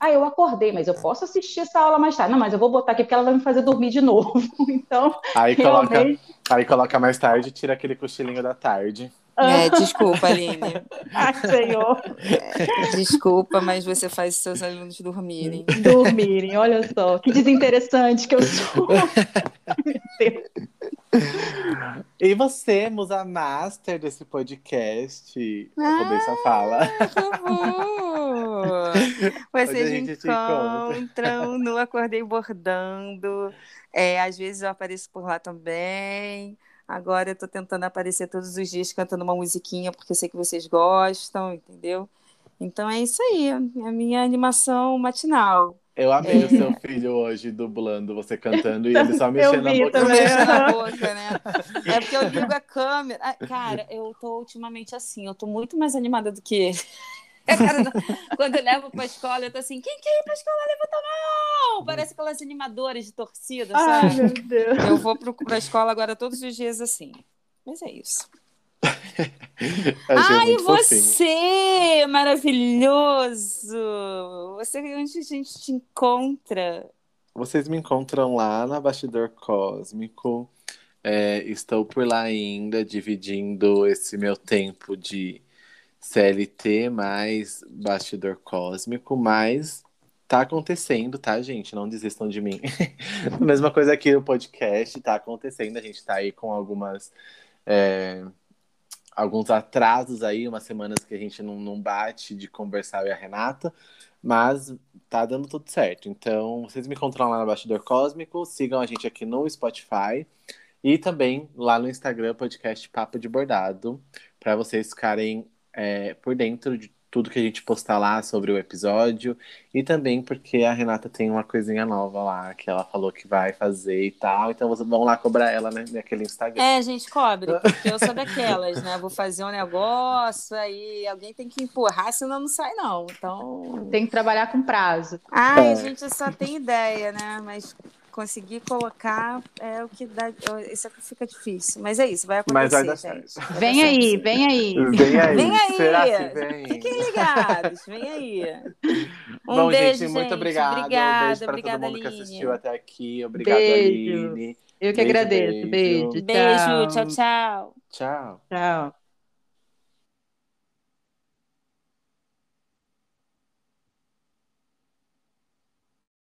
ah, eu acordei, mas eu posso assistir essa aula mais tarde. Não, mas eu vou botar aqui porque ela vai me fazer dormir de novo. Então, aí, realmente... coloca, aí coloca mais tarde e tira aquele cochilinho da tarde. É, desculpa, Aline. Ai, Senhor. É, desculpa, mas você faz seus alunos dormirem. Dormirem, olha só. Que desinteressante que eu sou. E você, musa master desse podcast? Ah, roubei sua fala. Vocês encontram no Acordei Bordando. É, às vezes eu apareço por lá também. Agora eu tô tentando aparecer todos os dias cantando uma musiquinha, porque sei que vocês gostam, entendeu? Então é isso aí, a minha animação matinal. Eu amei é. o seu filho hoje dublando você cantando e ele só mexendo na boca. Mexendo na boca, né? É porque eu ligo a câmera. Cara, eu tô ultimamente assim, eu tô muito mais animada do que ele. quando eu levo pra escola, eu tô assim, quem quer ir pra escola, levanta a mão! Parece aquelas animadoras de torcida, sabe? Ai, meu Deus. Eu vou pro, pra escola agora todos os dias assim. Mas é isso. Ai, você, maravilhoso! Você, onde a gente te encontra? Vocês me encontram lá na Bastidor Cósmico. É, estou por lá ainda, dividindo esse meu tempo de CLT mais bastidor cósmico, mas tá acontecendo, tá, gente? Não desistam de mim. Mesma coisa aqui no podcast, tá acontecendo. A gente tá aí com algumas. É, alguns atrasos aí, umas semanas que a gente não, não bate de conversar e a Renata, mas tá dando tudo certo. Então, vocês me encontram lá no Bastidor Cósmico, sigam a gente aqui no Spotify e também lá no Instagram, podcast Papo de Bordado, para vocês ficarem é, por dentro de tudo que a gente postar lá sobre o episódio. E também porque a Renata tem uma coisinha nova lá, que ela falou que vai fazer e tal. Então vocês vão lá cobrar ela, né, naquele Instagram. É, gente, cobre, porque eu sou daquelas, né? Vou fazer um negócio, aí alguém tem que empurrar, senão não sai, não. Então. Tem que trabalhar com prazo. Ai, é. a gente só tem ideia, né? Mas conseguir colocar é o que dá. Isso aqui fica difícil. Mas é isso, vai acontecer. Mas vai dar certo. Vai vem, aí, vem aí, vem aí. Vem aí. Será que vem? Fiquem ligados, vem aí. Um Bom, beijo, gente, muito obrigado. Obrigada, um beijo para todo mundo Aline. que assistiu até aqui. Obrigado, beijo. Aline. Eu que beijo, agradeço. Beijo. Beijo. Beijo. Tchau, tchau. Tchau. Tchau.